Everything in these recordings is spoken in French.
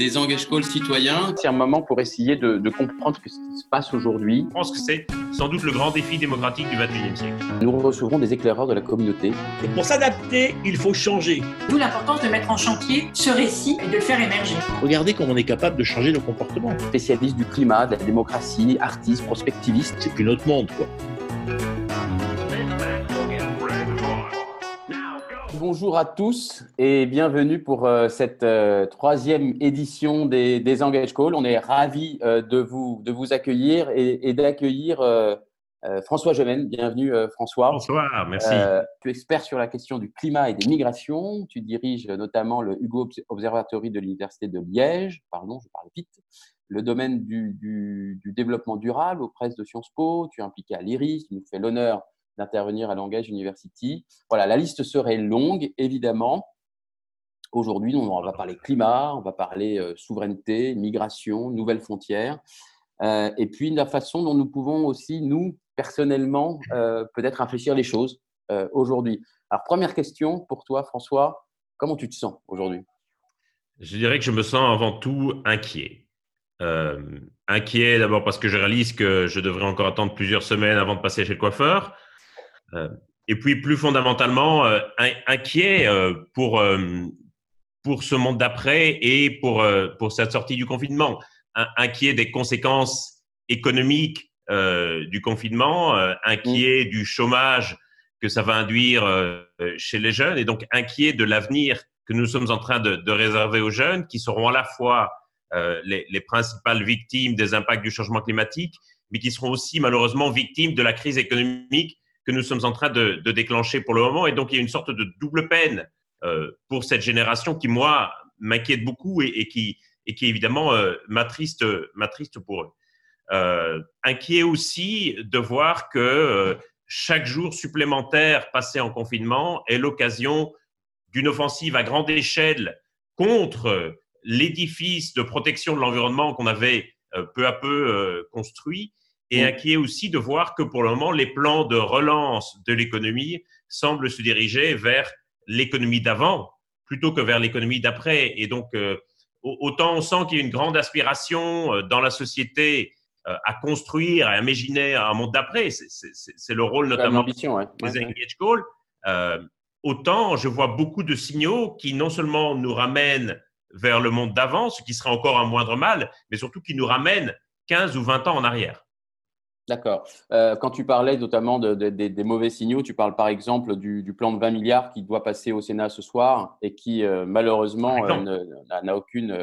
des engage calls citoyens. C'est un moment pour essayer de, comprendre ce qui se passe aujourd'hui. Je pense que c'est sans doute le grand défi démocratique du XXIe siècle. Nous recevrons des éclaireurs de la communauté. Et pour s'adapter, il faut changer. D'où l'importance de mettre en chantier ce récit et de le faire émerger. Regardez comment on est capable de changer nos comportements. Spécialistes du climat, de la démocratie, artistes, prospectivistes. C'est plus notre monde, quoi. Bonjour à tous et bienvenue pour euh, cette euh, troisième édition des, des, Engage Call. On est ravis euh, de, vous, de vous accueillir et, d'accueillir François Gemène. Bienvenue François. Bonsoir, merci. tu es expert sur la question du climat et des migrations. Tu diriges notamment le Hugo Observatory de l'Université de Liège. Pardon, je parle vite. Le domaine du, du, du développement durable aux presses de Sciences Po. Tu es impliqué à l'IRIS. Tu nous fais l'honneur d'intervenir à Langage University. Voilà, la liste serait longue, évidemment. Aujourd'hui, on va parler climat, on va parler euh, souveraineté, migration, nouvelles frontières, euh, et puis la façon dont nous pouvons aussi, nous, personnellement, euh, peut-être réfléchir les choses aujourd'hui. Alors, première question pour toi, François, comment tu te sens aujourd'hui? Je dirais que je me sens avant tout inquiet. inquiet d'abord parce que je réalise que je devrais encore attendre plusieurs semaines avant de passer chez le coiffeur. Euh, et puis plus fondamentalement, euh, inquiet euh, pour, pour ce monde d'après et pour, pour cette sortie du confinement. Inquiet des conséquences économiques du confinement, inquiet du chômage que ça va induire chez les jeunes et donc inquiet de l'avenir que nous sommes en train de, de, réserver aux jeunes qui seront à la fois les, les, principales victimes des impacts du changement climatique, mais qui seront aussi malheureusement victimes de la crise économique nous sommes en train de, déclencher pour le moment. Et donc, il y a une sorte de double peine euh, pour cette génération qui, moi, m'inquiète beaucoup et, qui, et qui, évidemment, euh, m'attriste, pour eux. Euh, inquiet aussi de voir que chaque jour supplémentaire passé en confinement est l'occasion d'une offensive à grande échelle contre l'édifice de protection de l'environnement qu'on avait peu à peu construit et inquiet aussi de voir que pour le moment, les plans de relance de l'économie semblent se diriger vers l'économie d'avant plutôt que vers l'économie d'après. Et donc, euh, autant on sent qu'il y a une grande aspiration euh, dans la société euh, à construire, à imaginer un monde d'après. C'est le rôle notamment des engage calls. autant je vois beaucoup de signaux qui non seulement nous ramènent vers le monde d'avant, ce qui serait encore un moindre mal, mais surtout qui nous ramènent 15 ou 20 ans en arrière. D'accord. Euh, quand tu parlais notamment des mauvais signaux, tu parles par exemple du, plan de 20 milliards qui doit passer au Sénat ce soir et qui euh, malheureusement euh, n'a aucune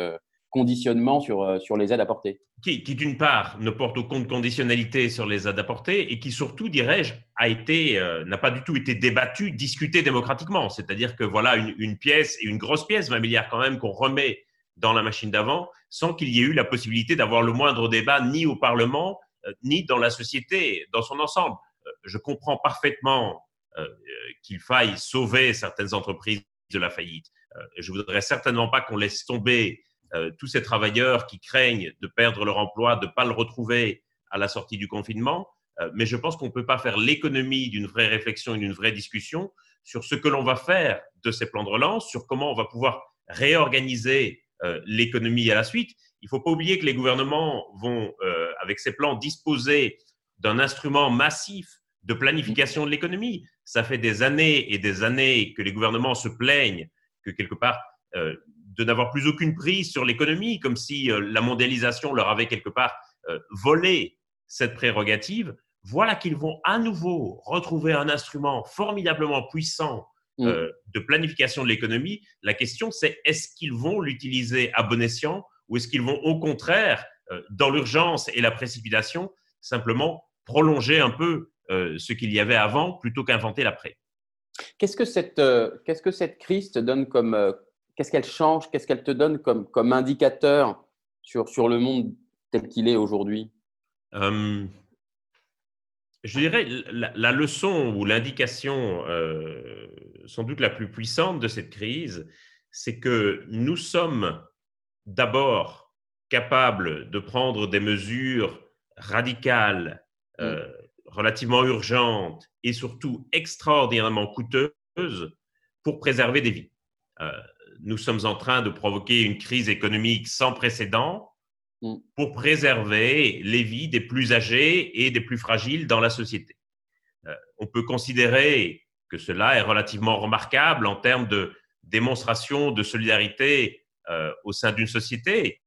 conditionnement sur, sur les aides apportées. Qui, qui d'une part ne porte aucune conditionnalité sur les aides apportées et qui surtout, dirais-je, a été n'a pas du tout été débattu, discuté démocratiquement. C'est-à-dire que voilà une, une, pièce et une grosse pièce, 20 milliards quand même, qu'on remet dans la machine d'avant, sans qu'il y ait eu la possibilité d'avoir le moindre débat ni au Parlement ni dans la société dans son ensemble. Euh, je comprends parfaitement euh, qu'il faille sauver certaines entreprises de la faillite. Je voudrais certainement pas qu'on laisse tomber tous ces travailleurs qui craignent de perdre leur emploi, de ne pas le retrouver à la sortie du confinement. mais je pense qu'on ne peut pas faire l'économie d'une vraie réflexion et d'une vraie discussion sur ce que l'on va faire de ces plans de relance, sur comment on va pouvoir réorganiser l'économie à la suite. Il ne faut pas oublier que les gouvernements vont, euh, avec ces plans, disposer d'un instrument massif de planification de l'économie. Ça fait des années et des années que les gouvernements se plaignent que quelque part euh, de n'avoir plus aucune prise sur l'économie, comme si euh, la mondialisation leur avait quelque part volé cette prérogative. Voilà qu'ils vont à nouveau retrouver un instrument formidablement puissant mm. de planification de l'économie. La question, c'est est-ce qu'ils vont l'utiliser à bon escient ou est-ce qu'ils vont au contraire, euh, dans l'urgence et la précipitation, simplement prolonger un peu euh, ce qu'il y avait avant plutôt qu'inventer l'après. Qu'est-ce que cette, euh, qu'est-ce que cette crise te donne comme, qu'est-ce qu'elle change, qu'est-ce qu'elle te donne comme, comme indicateur sur, sur le monde tel qu'il est aujourd'hui? Je dirais la, la leçon ou l'indication sans doute la plus puissante de cette crise, c'est que nous sommes d'abord capable de prendre des mesures radicales, mm. euh, relativement urgentes et surtout extraordinairement coûteuses pour préserver des vies. Euh, nous sommes en train de provoquer une crise économique sans précédent mm. pour préserver les vies des plus âgés et des plus fragiles dans la société. Euh, on peut considérer que cela est relativement remarquable en termes de démonstration de solidarité euh, au sein d'une société,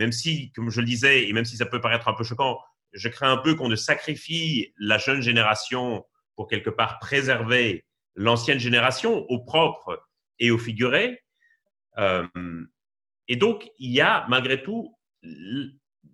même si, comme je le disais, et même si ça peut paraître un peu choquant, je crains un peu qu'on ne sacrifie la jeune génération pour quelque part préserver l'ancienne génération au propre et au figuré. Euh, et donc, il y a malgré tout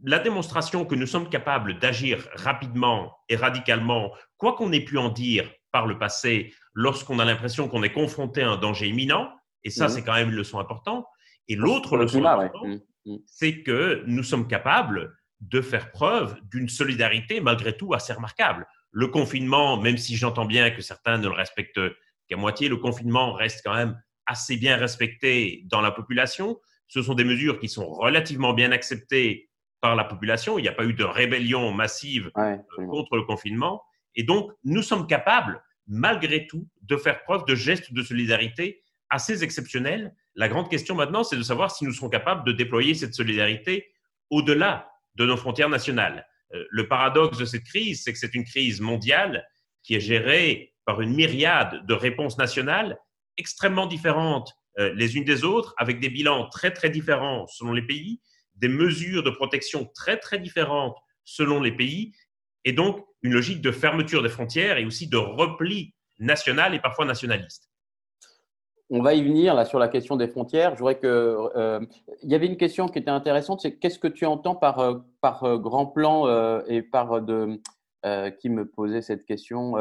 la démonstration que nous sommes capables d'agir rapidement et radicalement, quoi qu'on ait pu en dire par le passé, lorsqu'on a l'impression qu'on est confronté à un danger imminent, et ça, mmh. c'est quand même une leçon importante. Et l'autre leçon importante, mmh. Mmh. c'est que nous sommes capables de faire preuve d'une solidarité malgré tout assez remarquable. Le confinement, même si j'entends bien que certains ne le respectent qu'à moitié, le confinement reste quand même assez bien respecté dans la population. Ce sont des mesures qui sont relativement bien acceptées par la population. Il n'y a pas eu de rébellion massive euh, contre le confinement. Et donc, nous sommes capables, malgré tout, de faire preuve de gestes de solidarité assez exceptionnels. La grande question maintenant, c'est de savoir si nous serons capables de déployer cette solidarité au-delà de nos frontières nationales. Euh, le paradoxe de cette crise, c'est que c'est une crise mondiale qui est gérée par une myriade de réponses nationales extrêmement différentes euh, les unes des autres, avec des bilans très très différents selon les pays, des mesures de protection très très différentes selon les pays, et donc une logique de fermeture des frontières et aussi de repli national et parfois nationaliste. On va y venir là sur la question des frontières. Je voudrais que euh, il y avait une question qui était intéressante, c'est qu'est-ce que tu entends par euh, par grand plan et par de qui me posait cette question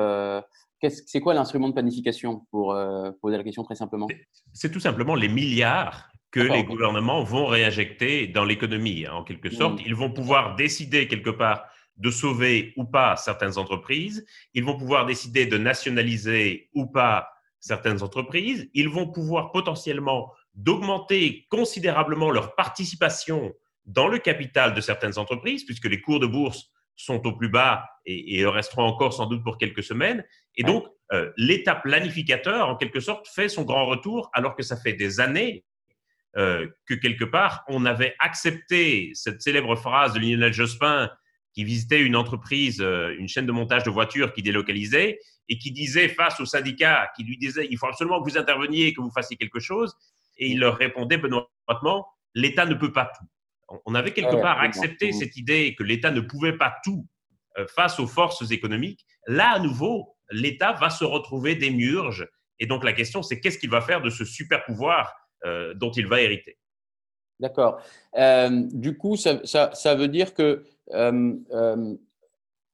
c'est quoi l'instrument de planification pour euh, poser la question très simplement? C'est tout simplement les milliards que les gouvernements vont réinjecter dans l'économie. Hein, en quelque sorte, ils vont pouvoir décider quelque part de sauver ou pas certaines entreprises. Ils vont pouvoir décider de nationaliser ou pas certaines entreprises. Ils vont pouvoir potentiellement d'augmenter considérablement leur participation dans le capital de certaines entreprises, puisque les cours de bourse sont au plus bas et, et resteront encore sans doute pour quelques semaines. Et donc, euh, l'État planificateur, en quelque sorte, fait son grand retour alors que ça fait des années euh, que quelque part, on avait accepté cette célèbre phrase de Lionel Jospin qui visitait une entreprise, euh, une chaîne de montage de voitures qui délocalisait et qui disait face aux syndicats, qui lui disait il faut absolument que vous interveniez, que vous fassiez quelque chose. Et il leur répondait benoîtement l'État ne peut pas tout. On avait quelque part accepté cette idée que l'État ne pouvait pas tout euh, face aux forces économiques. Là, à nouveau, l'État va se retrouver des murges. Et donc, la question, c'est qu'est-ce qu'il va faire de ce super pouvoir euh, dont il va hériter? D'accord. Euh, du coup, ça, veut dire que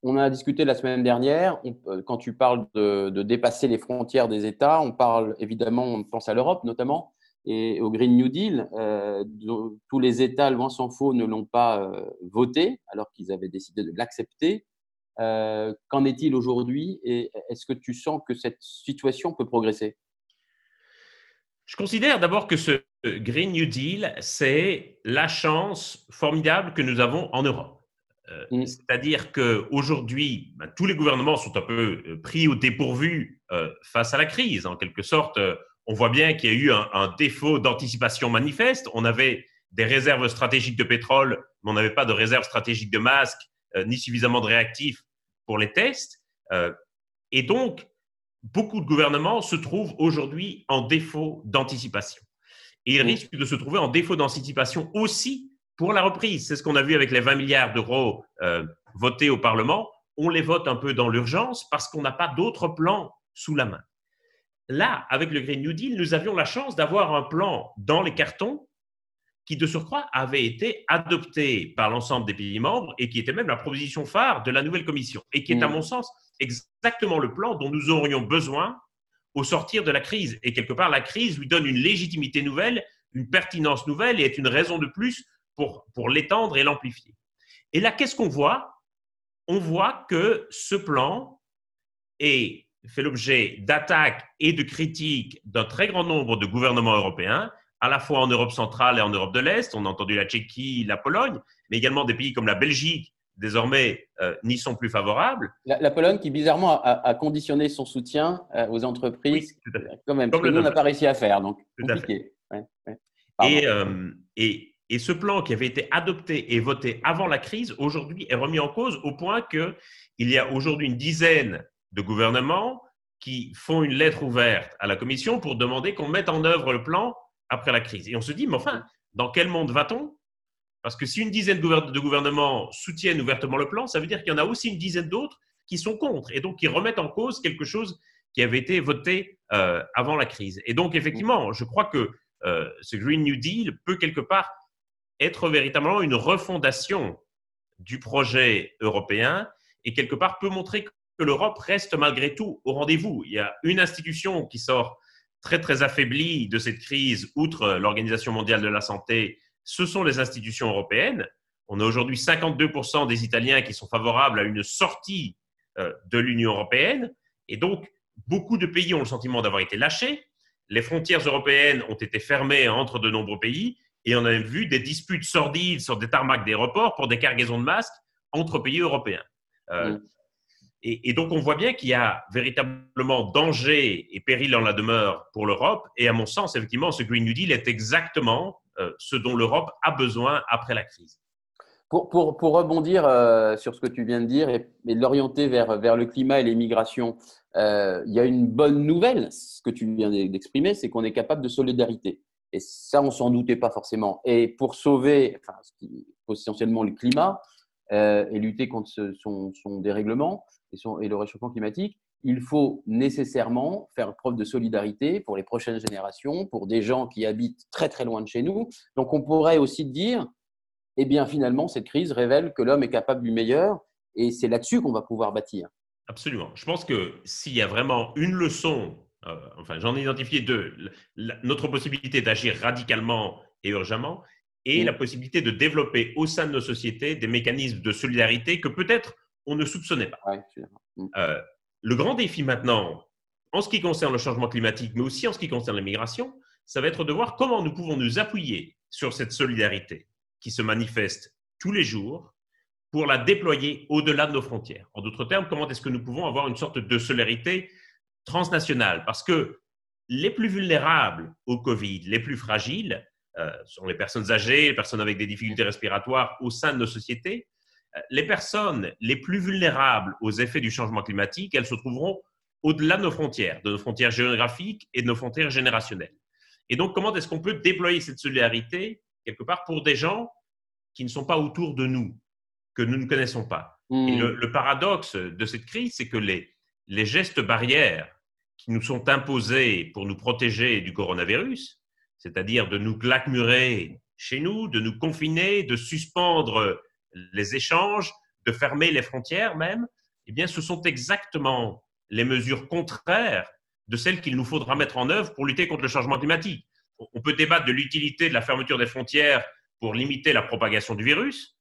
on a discuté la semaine dernière, quand tu parles de, dépasser les frontières des États, on parle évidemment, on pense à l'Europe notamment, et au Green New Deal, euh, tous les États, loin s'en faut, ne l'ont pas euh, voté alors qu'ils avaient décidé de l'accepter. Euh, qu'en est-il aujourd'hui et est-ce que tu sens que cette situation peut progresser? Je considère d'abord que ce Green New Deal, c'est la chance formidable que nous avons en Europe. Mm. C'est-à-dire qu'aujourd'hui, ben, tous les gouvernements sont un peu pris au dépourvu face à la crise. En quelque sorte, on voit bien qu'il y a eu un, défaut d'anticipation manifeste. On avait des réserves stratégiques de pétrole, mais on n'avait pas de réserves stratégiques de masques, euh, ni suffisamment de réactifs pour les tests. Euh, et donc, beaucoup de gouvernements se trouvent aujourd'hui en défaut d'anticipation. Et ils risquent de se trouver en défaut d'anticipation aussi pour la reprise. C'est ce qu'on a vu avec les 20 milliards d'euros euh, votés au Parlement. On les vote un peu dans l'urgence parce qu'on n'a pas d'autre plan sous la main. Là, avec le Green New Deal, nous avions la chance d'avoir un plan dans les cartons qui, de surcroît, avait été adopté par l'ensemble des pays membres et qui était même la proposition phare de la nouvelle commission et qui est, à mm. mon sens, exactement le plan dont nous aurions besoin au sortir de la crise. Et quelque part, la crise lui donne une légitimité nouvelle, une pertinence nouvelle et est une raison de plus pour, pour l'étendre et l'amplifier. Et là, qu'est-ce qu'on voit? On voit que ce plan est fait l'objet d'attaques et de critiques d'un très grand nombre de gouvernements européens, à la fois en Europe centrale et en Europe de l'Est. On a entendu la Tchéquie, la Pologne, mais également des pays comme la Belgique, désormais, euh, n'y sont plus favorables. La, Pologne qui, bizarrement, a, conditionné son soutien euh, aux entreprises, quand même, comme nous, on n'a pas réussi à faire. Donc, compliqué. ouais, ouais. Et, Pardon. euh, et, et ce plan qui avait été adopté et voté avant la crise, aujourd'hui, est remis en cause au point qu'il y a aujourd'hui une dizaine de gouvernements qui font une lettre ouverte à la Commission pour demander qu'on mette en œuvre le plan après la crise. Et on se dit, mais enfin, dans quel monde va-t-on? Parce que si une dizaine de gouver- de gouvernements soutiennent ouvertement le plan, ça veut dire qu'il y en a aussi une dizaine d'autres qui sont contre et donc qui remettent en cause quelque chose qui avait été voté euh, avant la crise. Et donc, effectivement, je crois que euh, ce Green New Deal peut quelque part être véritablement une refondation du projet européen et quelque part peut montrer que l'Europe reste malgré tout au rendez-vous. Il y a une institution qui sort très très affaiblie de cette crise, outre l'Organisation mondiale de la santé, ce sont les institutions européennes. On a aujourd'hui 52% des Italiens qui sont favorables à une sortie euh, de l'Union européenne et donc beaucoup de pays ont le sentiment d'avoir été lâchés. Les frontières européennes ont été fermées entre de nombreux pays et on a vu des disputes sordides sur des tarmacs d'aéroports pour des cargaisons de masques entre pays européens. Euh, Mm. et, et donc, on voit bien qu'il y a véritablement danger et péril en la demeure pour l'Europe. Et à mon sens, effectivement, ce Green New Deal est exactement euh, ce dont l'Europe a besoin après la crise. Pour, pour, pour rebondir euh, sur ce que tu viens de dire et, et l'orienter vers, vers le climat et les migrations, il y a une bonne nouvelle, ce que tu viens d'exprimer, c'est qu'on est capable de solidarité. Et ça, on s'en doutait pas forcément. Et pour sauver, enfin, essentiellement le climat euh, et lutter contre son, dérèglement et le réchauffement climatique, il faut nécessairement faire preuve de solidarité pour les prochaines générations, pour des gens qui habitent très très loin de chez nous. Donc, on pourrait aussi dire, eh bien, finalement, cette crise révèle que l'homme est capable du meilleur et c'est là-dessus qu'on va pouvoir bâtir. Absolument. Je pense que s'il y a vraiment une leçon, euh, enfin, j'en ai identifié deux, La- notre possibilité d'agir radicalement et urgemment, et Mm. la possibilité de développer au sein de nos sociétés des mécanismes de solidarité que peut-être on ne soupçonnait pas. Ouais, je suis d'accord. Mm. Euh, le grand défi maintenant, en ce qui concerne le changement climatique, mais aussi en ce qui concerne les migrations, ça va être de voir comment nous pouvons nous appuyer sur cette solidarité qui se manifeste tous les jours pour la déployer au-delà de nos frontières. En d'autres termes, comment est-ce que nous pouvons avoir une sorte de solidarité transnationale Parce que les plus vulnérables au Covid, les plus fragiles, euh, sont les personnes âgées, les personnes avec des difficultés respiratoires au sein de nos sociétés. Euh, Les personnes les plus vulnérables aux effets du changement climatique, elles se trouveront au-delà de nos frontières, de nos frontières géographiques et de nos frontières générationnelles. Et donc, comment est-ce qu'on peut déployer cette solidarité quelque part pour des gens qui ne sont pas autour de nous, que nous ne connaissons pas? Et Mm. le, le paradoxe de cette crise, c'est que les, les gestes barrières qui nous sont imposés pour nous protéger du coronavirus, c'est-à-dire de nous claquemurer chez nous, de nous confiner, de suspendre les échanges, de fermer les frontières même, eh bien, ce sont exactement les mesures contraires de celles qu'il nous faudra mettre en œuvre pour lutter contre le changement climatique. On- On peut débattre de l'utilité de la fermeture des frontières pour limiter la propagation du virus.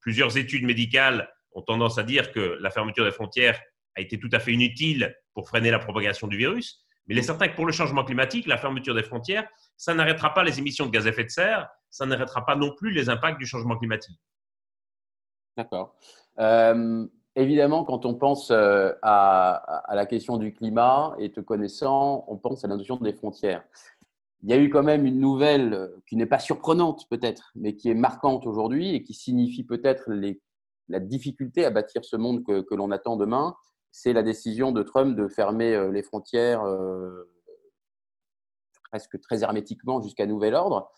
Plusieurs études médicales ont tendance à dire que la fermeture des frontières a été tout à fait inutile pour freiner la propagation du virus. Mais il est certain que pour le changement climatique, la fermeture des frontières, ça n'arrêtera pas les émissions de gaz à effet de serre, ça n'arrêtera pas non plus les impacts du changement climatique. D'accord. Euh, évidemment, quand on pense euh, à, la question du climat et te connaissant, on pense à la notion des frontières. Il y a eu quand même une nouvelle euh, qui n'est pas surprenante peut-être, mais qui est marquante aujourd'hui et qui signifie peut-être la difficulté à bâtir ce monde que l'on attend demain. C'est la décision de Trump de fermer euh, les frontières euh, presque très hermétiquement jusqu'à nouvel ordre.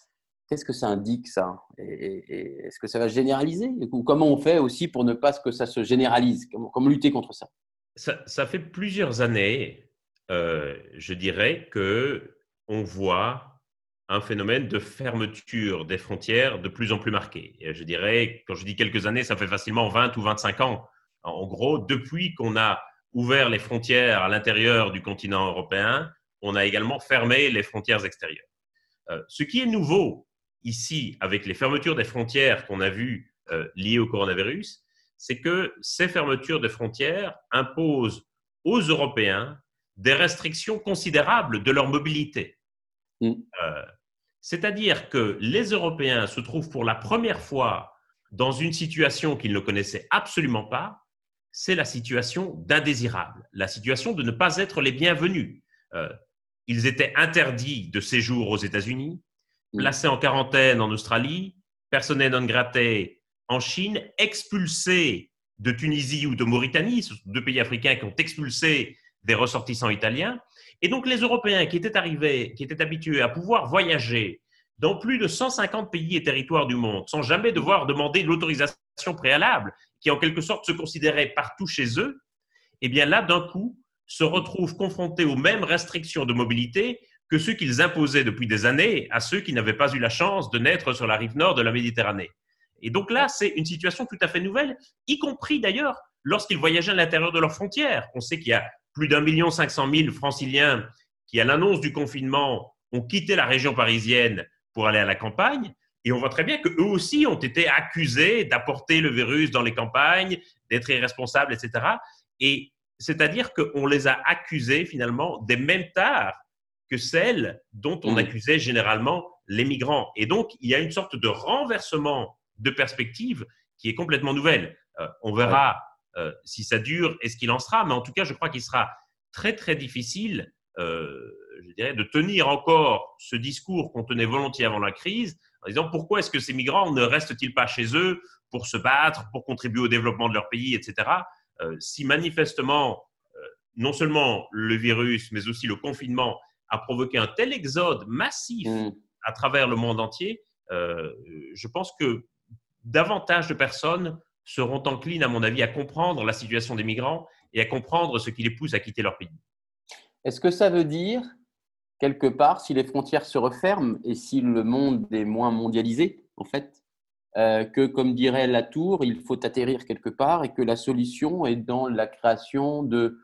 Qu'est-ce que ça indique, ça? Et- Est-ce que ça va se généraliser? Ou comment on fait aussi pour ne pas que ça se généralise? Comment, lutter contre ça? Ça, ça fait plusieurs années, euh, je dirais, que on voit un phénomène de fermeture des frontières de plus en plus marqué. Et je dirais, quand je dis quelques années, ça fait facilement 20 ou 25 ans. En gros, depuis qu'on a ouvert les frontières à l'intérieur du continent européen, on a également fermé les frontières extérieures. Euh, ce qui est nouveau ici, avec les fermetures des frontières qu'on a vues euh, liées au coronavirus, c'est que ces fermetures de frontières imposent aux Européens des restrictions considérables de leur mobilité. Mm. Euh, C'est-à-dire que les Européens se trouvent pour la première fois dans une situation qu'ils ne connaissaient absolument pas, c'est la situation d'indésirable, la situation de ne pas être les bienvenus. Euh, ils étaient interdits de séjour aux États-Unis, placé en quarantaine en Australie, personnel non graté en Chine, expulsé de Tunisie ou de Mauritanie, ce sont deux pays africains qui ont expulsé des ressortissants italiens. Et donc les Européens qui étaient arrivés, qui étaient habitués à pouvoir voyager dans plus de 150 pays et territoires du monde, sans jamais devoir demander l'autorisation préalable, qui en quelque sorte se considéraient partout chez eux, eh bien là, d'un coup, se retrouvent confrontés aux mêmes restrictions de mobilité que ceux qu'ils imposaient depuis des années à ceux qui n'avaient pas eu la chance de naître sur la rive nord de la Méditerranée. Et donc là, c'est une situation tout à fait nouvelle, y compris d'ailleurs lorsqu'ils voyageaient à l'intérieur de leurs frontières. On sait qu'il y a plus d'un million cinq cent mille franciliens qui, à l'annonce du confinement, ont quitté la région parisienne pour aller à la campagne. Et on voit très bien qu'eux aussi ont été accusés d'apporter le virus dans les campagnes, d'être irresponsables, etc. Et c'est-à-dire qu'on les a accusés finalement des mêmes tares que celles dont on mmh. accusait généralement les migrants. Et donc, il y a une sorte de renversement de perspective qui est complètement nouvelle. Euh, on verra euh, si ça dure et ce qu'il en sera, mais en tout cas, je crois qu'il sera très, très difficile euh, je dirais, de tenir encore ce discours qu'on tenait volontiers avant la crise, en disant pourquoi est-ce que ces migrants ne restent-ils pas chez eux pour se battre, pour contribuer au développement de leur pays, etc. Euh, si manifestement, euh, non seulement le virus, mais aussi le confinement a provoqué un tel exode massif mm. à travers le monde entier, je pense que davantage de personnes seront enclines, à mon avis, à comprendre la situation des migrants et à comprendre ce qui les pousse à quitter leur pays. Est-ce que ça veut dire, quelque part, si les frontières se referment et si le monde est moins mondialisé, en fait, euh, que, comme dirait Latour, il faut atterrir quelque part et que la solution est dans la création de,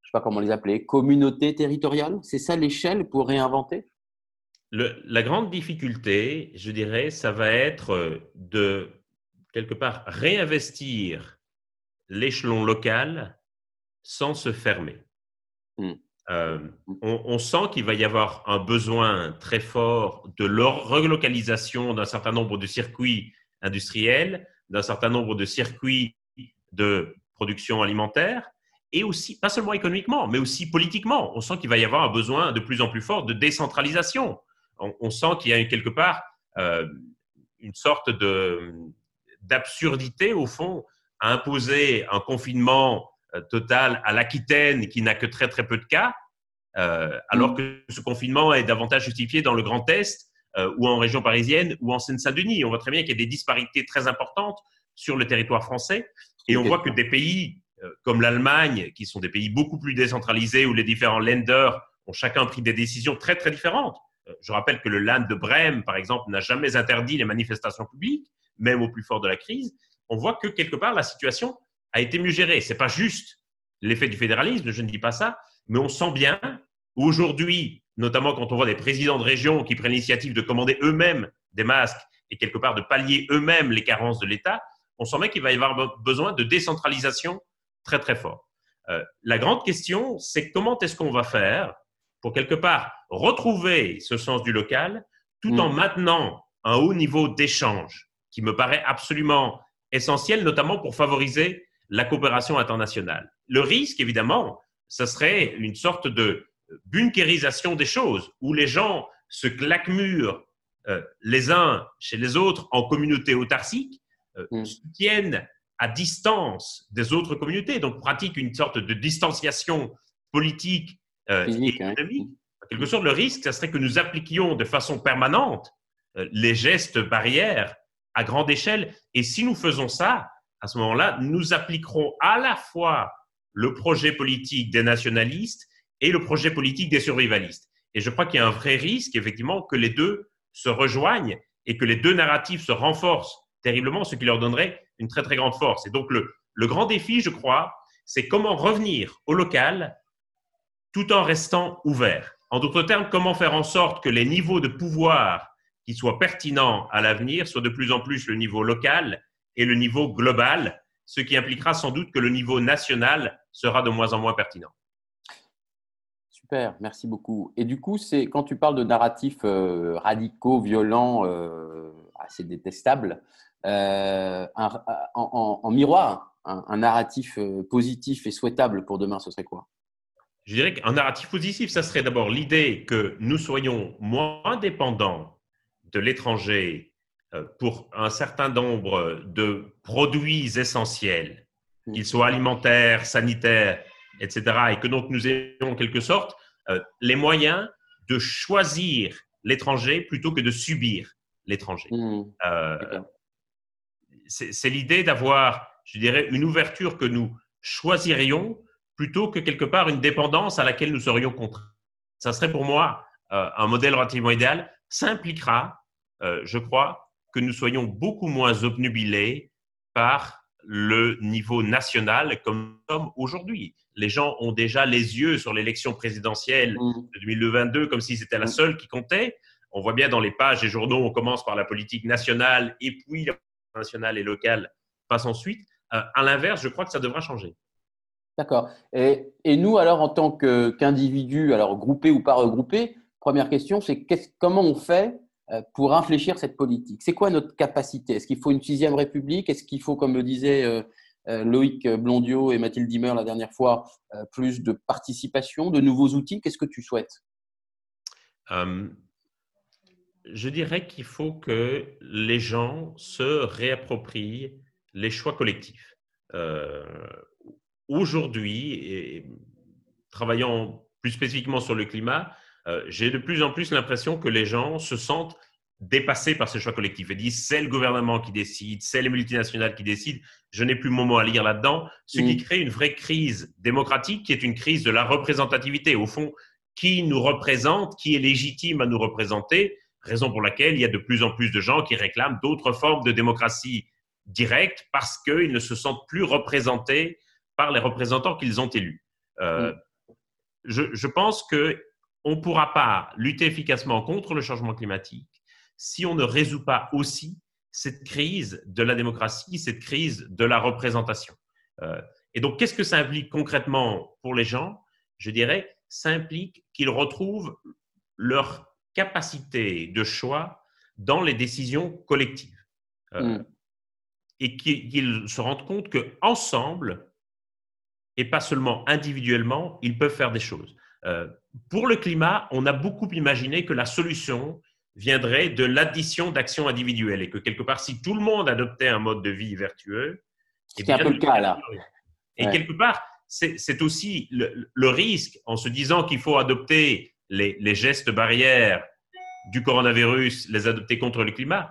je sais pas comment les appeler, communautés territoriales C'est ça l'échelle pour réinventer? La grande difficulté, je dirais, ça va être de, quelque part, réinvestir l'échelon local sans se fermer. Hmm. Euh, on, sent qu'il va y avoir un besoin très fort de relocalisation d'un certain nombre de circuits industriels, d'un certain nombre de circuits de production alimentaire, et aussi, pas seulement économiquement, mais aussi politiquement. On sent qu'il va y avoir un besoin de plus en plus fort de décentralisation. On, sent qu'il y a quelque part euh, une sorte d'absurdité, au fond, à imposer un confinement euh, total à l'Aquitaine qui n'a que très très peu de cas, euh, alors mm. que ce confinement est davantage justifié dans le Grand Est euh, ou en région parisienne ou en Seine-Saint-Denis. On voit très bien qu'il y a des disparités très importantes sur le territoire français et on voit que des pays comme l'Allemagne, qui sont des pays beaucoup plus décentralisés où les différents lenders ont chacun pris des décisions très très différentes. Je rappelle que le Land de Brême, par exemple, n'a jamais interdit les manifestations publiques, même au plus fort de la crise. On voit que quelque part la situation a été mieux géré. C'est pas juste l'effet du fédéralisme, je ne dis pas ça, mais on sent bien aujourd'hui, notamment quand on voit des présidents de région qui prennent l'initiative de commander eux-mêmes des masques et quelque part de pallier eux-mêmes les carences de l'État, on sent bien qu'il va y avoir besoin de décentralisation très très fort. Euh, la grande question, c'est comment est-ce qu'on va faire pour quelque part retrouver ce sens du local tout en mm. maintenant un haut niveau d'échange qui me paraît absolument essentiel, notamment pour favoriser la coopération internationale. Le risque, évidemment, ce serait une sorte de bunkérisation des choses, où les gens se claquemurent euh, les uns chez les autres en communauté autarcique, euh, mm. se tiennent à distance des autres communautés, donc pratiquent une sorte de distanciation politique euh, et hein. économique. En quelque sorte, le risque, ce serait que nous appliquions de façon permanente les gestes barrières à grande échelle. Et si nous faisons ça, à ce moment-là, nous appliquerons à la fois le projet politique des nationalistes et le projet politique des survivalistes. Et je crois qu'il y a un vrai risque, effectivement, que les deux se rejoignent et que les deux narratifs se renforcent terriblement, ce qui leur donnerait une très, très grande force. Et donc, le, le grand défi, je crois, c'est comment revenir au local tout en restant ouvert. En d'autres termes, comment faire en sorte que les niveaux de pouvoir qui soient pertinents à l'avenir soient de plus en plus le niveau local et le niveau global, ce qui impliquera sans doute que le niveau national sera de moins en moins pertinent. Super, merci beaucoup. Et du coup, c'est quand tu parles de narratifs euh, radicaux, violents, euh, assez détestables, euh, en, miroir, un, narratif positif et souhaitable pour demain, ce serait quoi? Je dirais qu'un narratif positif, ça serait d'abord l'idée que nous soyons moins dépendants de l'étranger pour un certain nombre de produits essentiels, qu'ils soient alimentaires, sanitaires, etc., et que donc nous ayons en quelque sorte euh, les moyens de choisir l'étranger plutôt que de subir l'étranger. Mmh. Euh, c'est c'est l'idée d'avoir, je dirais, une ouverture que nous choisirions plutôt que quelque part une dépendance à laquelle nous serions contraints. Ça serait pour moi euh, un modèle relativement idéal. Ça impliquera, euh, je crois, que nous soyons beaucoup moins obnubilés par le niveau national comme nous sommes aujourd'hui. Les gens ont déjà les yeux sur l'élection présidentielle Mmh. de 2022 comme si c'était la Mm. seule qui comptait. On voit bien dans les pages des journaux, on commence par la politique nationale et puis la politique nationale et locale passe ensuite. Euh, à l'inverse, je crois que ça devra changer. D'accord. Et, et nous, alors, en tant qu'individus, alors groupés ou pas regroupés, première question, c'est comment on fait pour infléchir cette politique. C'est quoi notre capacité? Est-ce qu'il faut une sixième république? Est-ce qu'il faut, comme le disaient euh, euh, Loïc Blondiot et Mathilde Dimmer la dernière fois, euh, plus de participation, de nouveaux outils? Qu'est-ce que tu souhaites? Euh, je dirais qu'il faut que les gens se réapproprient les choix collectifs. Euh, Aujourd'hui, travaillant plus spécifiquement sur le climat, euh, j'ai de plus en plus l'impression que les gens se sentent dépassés par ces choix collectifs et disent c'est le gouvernement qui décide, c'est les multinationales qui décident, je n'ai plus mon mot à lire là-dedans, ce qui Mm. crée une vraie crise démocratique qui est une crise de la représentativité. Au fond, qui nous représente, qui est légitime à nous représenter, raison pour laquelle il y a de plus en plus de gens qui réclament d'autres formes de démocratie directe parce qu'ils ne se sentent plus représentés par les représentants qu'ils ont élus. Euh, je, je pense que on ne pourra pas lutter efficacement contre le changement climatique si on ne résout pas aussi cette crise de la démocratie, cette crise de la représentation. Euh, et donc, qu'est-ce que ça implique concrètement pour les gens? Je dirais, ça implique qu'ils retrouvent leur capacité de choix dans les décisions collectives. Euh, Mm. Et qu'ils qu'ils se rendent compte qu'ensemble, et pas seulement individuellement, ils peuvent faire des choses. Euh, pour le climat, on a beaucoup imaginé que la solution viendrait de l'addition d'actions individuelles et que quelque part, si tout le monde adoptait un mode de vie vertueux, Ce eh un peu le cas là. Et Ouais. quelque part, c'est c'est aussi le, le risque en se disant qu'il faut adopter les, les gestes barrières du coronavirus, les adopter contre le climat.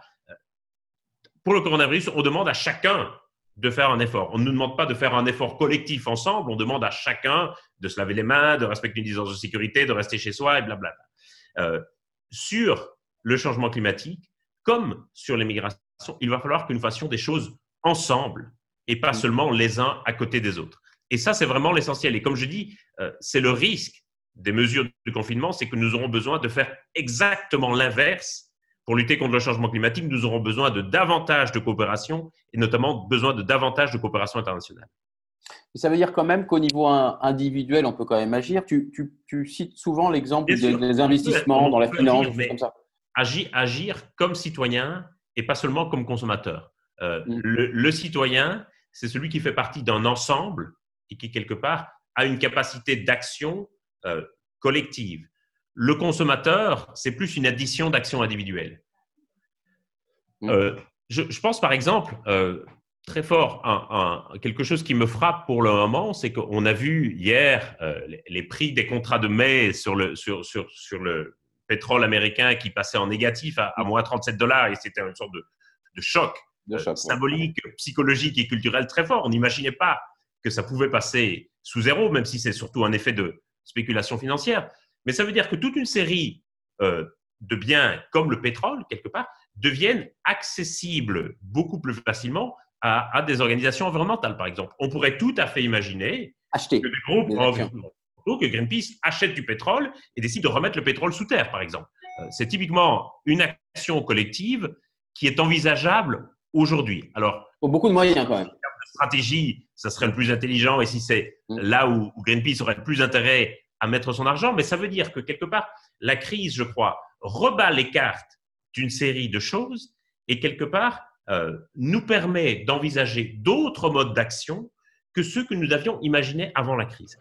Pour le coronavirus, on demande à chacun de faire un effort. On ne nous demande pas de faire un effort collectif ensemble, on demande à chacun de se laver les mains, de respecter une distance de sécurité, de rester chez soi et blablabla. Euh, sur le changement climatique, comme sur les migrations, il va falloir que nous fassions des choses ensemble et pas seulement les uns à côté des autres. Et ça, c'est vraiment l'essentiel. Et comme je dis, euh, c'est le risque des mesures de confinement, c'est que nous aurons besoin de faire exactement l'inverse pour lutter contre le changement climatique. Nous aurons besoin de davantage de coopération et notamment besoin de davantage de coopération internationale. Ça veut dire quand même qu'au niveau individuel, on peut quand même agir. Tu, tu- tu cites souvent l'exemple des, investissements dans la finance, agir, comme ça. Agir, agir comme citoyen et pas seulement comme consommateur. Euh, Mm. le, le citoyen, c'est celui qui fait partie d'un ensemble et qui, quelque part, a une capacité d'action euh, collective. Le consommateur, c'est plus une addition d'actions individuelles. Mm. Euh, je, je pense, par exemple, euh, très fort, un- un- quelque chose qui me frappe pour le moment, c'est qu'on a vu hier euh, les, les prix des contrats de mai sur le, sur, sur, sur le pétrole américain qui passait en négatif à, à moins 37 dollars et c'était une sorte de, de choc De euh, symbolique, psychologique et culturel très fort. On n'imaginait pas que ça pouvait passer sous zéro, même si c'est surtout un effet de spéculation financière. Mais ça veut dire que toute une série euh, de biens, comme le pétrole, quelque part, deviennent accessibles beaucoup plus facilement à, à des organisations environnementales, par exemple. On pourrait tout à fait imaginer Acheter. que des groupes environnementaux, que Greenpeace achète du pétrole et décide de remettre le pétrole sous terre, par exemple. Euh, C'est typiquement une action collective qui est envisageable aujourd'hui. Alors, Faut beaucoup de moyens quand même. stratégie, ça serait le plus intelligent et si c'est Mm. là où, où Greenpeace aurait le plus intérêt à mettre son argent, mais ça veut dire que quelque part, la crise, je crois, rebat les cartes d'une série de choses et quelque part euh, nous permet d'envisager d'autres modes d'action que ceux que nous avions imaginés avant la crise.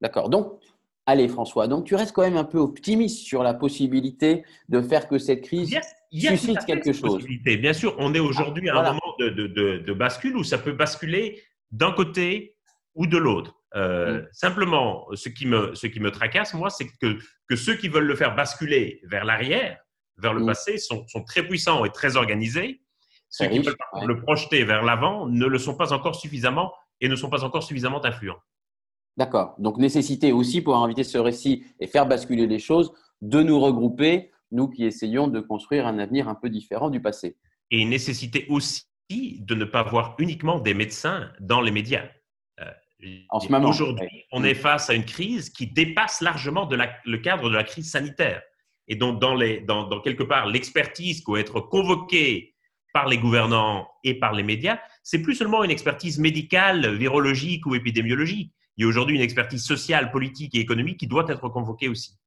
D'accord. Donc, allez François, donc tu restes quand même un peu optimiste sur la possibilité de faire que cette crise suscite fait quelque chose. Bien sûr, on est aujourd'hui à Voilà. un moment de, de- de- de bascule où ça peut basculer d'un côté ou de l'autre. Euh, Mm. Simplement, ce qui me, ce qui me tracasse, moi, c'est que, que ceux qui veulent le faire basculer vers l'arrière, vers le Mm. passé, sont, sont très puissants et très organisés. Ceux Très qui veulent ouais. le projeter vers l'avant ne le sont pas encore suffisamment et ne sont pas encore suffisamment influents. D'accord. Donc, nécessité aussi pour inviter ce récit et faire basculer les choses, de nous regrouper, nous qui essayons de construire un avenir un peu différent du passé. et une nécessité aussi de ne pas voir uniquement des médecins dans les médias. En ce moment, Aujourd'hui, ouais. on est face à une crise qui dépasse largement de la- le cadre de la crise sanitaire. Et donc, dans, les, dans, dans quelque part, l'expertise qui doit être convoquée par les gouvernants et par les médias, c'est plus seulement une expertise médicale, virologique ou épidémiologique. Il y a aujourd'hui une expertise sociale, politique et économique qui doit être convoquée aussi.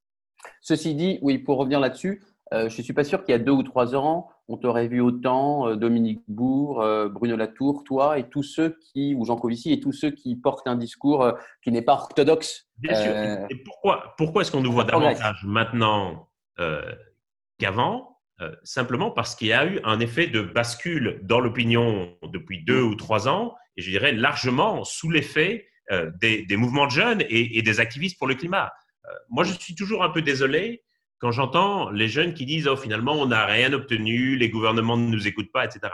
Ceci dit, oui, pour revenir là-dessus, euh, je ne suis pas sûr qu'il y a deux ou trois ans, on t'aurait vu autant euh, Dominique Bourg, euh, Bruno Latour, toi et tous ceux qui, ou Jean Covici, et tous ceux qui portent un discours qui n'est pas orthodoxe. Bien sûr. Et pourquoi, pourquoi est-ce qu'on nous voit davantage maintenant qu'avant Simplement parce qu'il y a eu un effet de bascule dans l'opinion depuis deux ou trois ans, et je dirais largement sous l'effet des, des mouvements de jeunes et, et des activistes pour le climat. Moi, je suis toujours un peu désolé quand j'entends les jeunes qui disent oh, finalement, on n'a rien obtenu, les gouvernements ne nous écoutent pas, etc.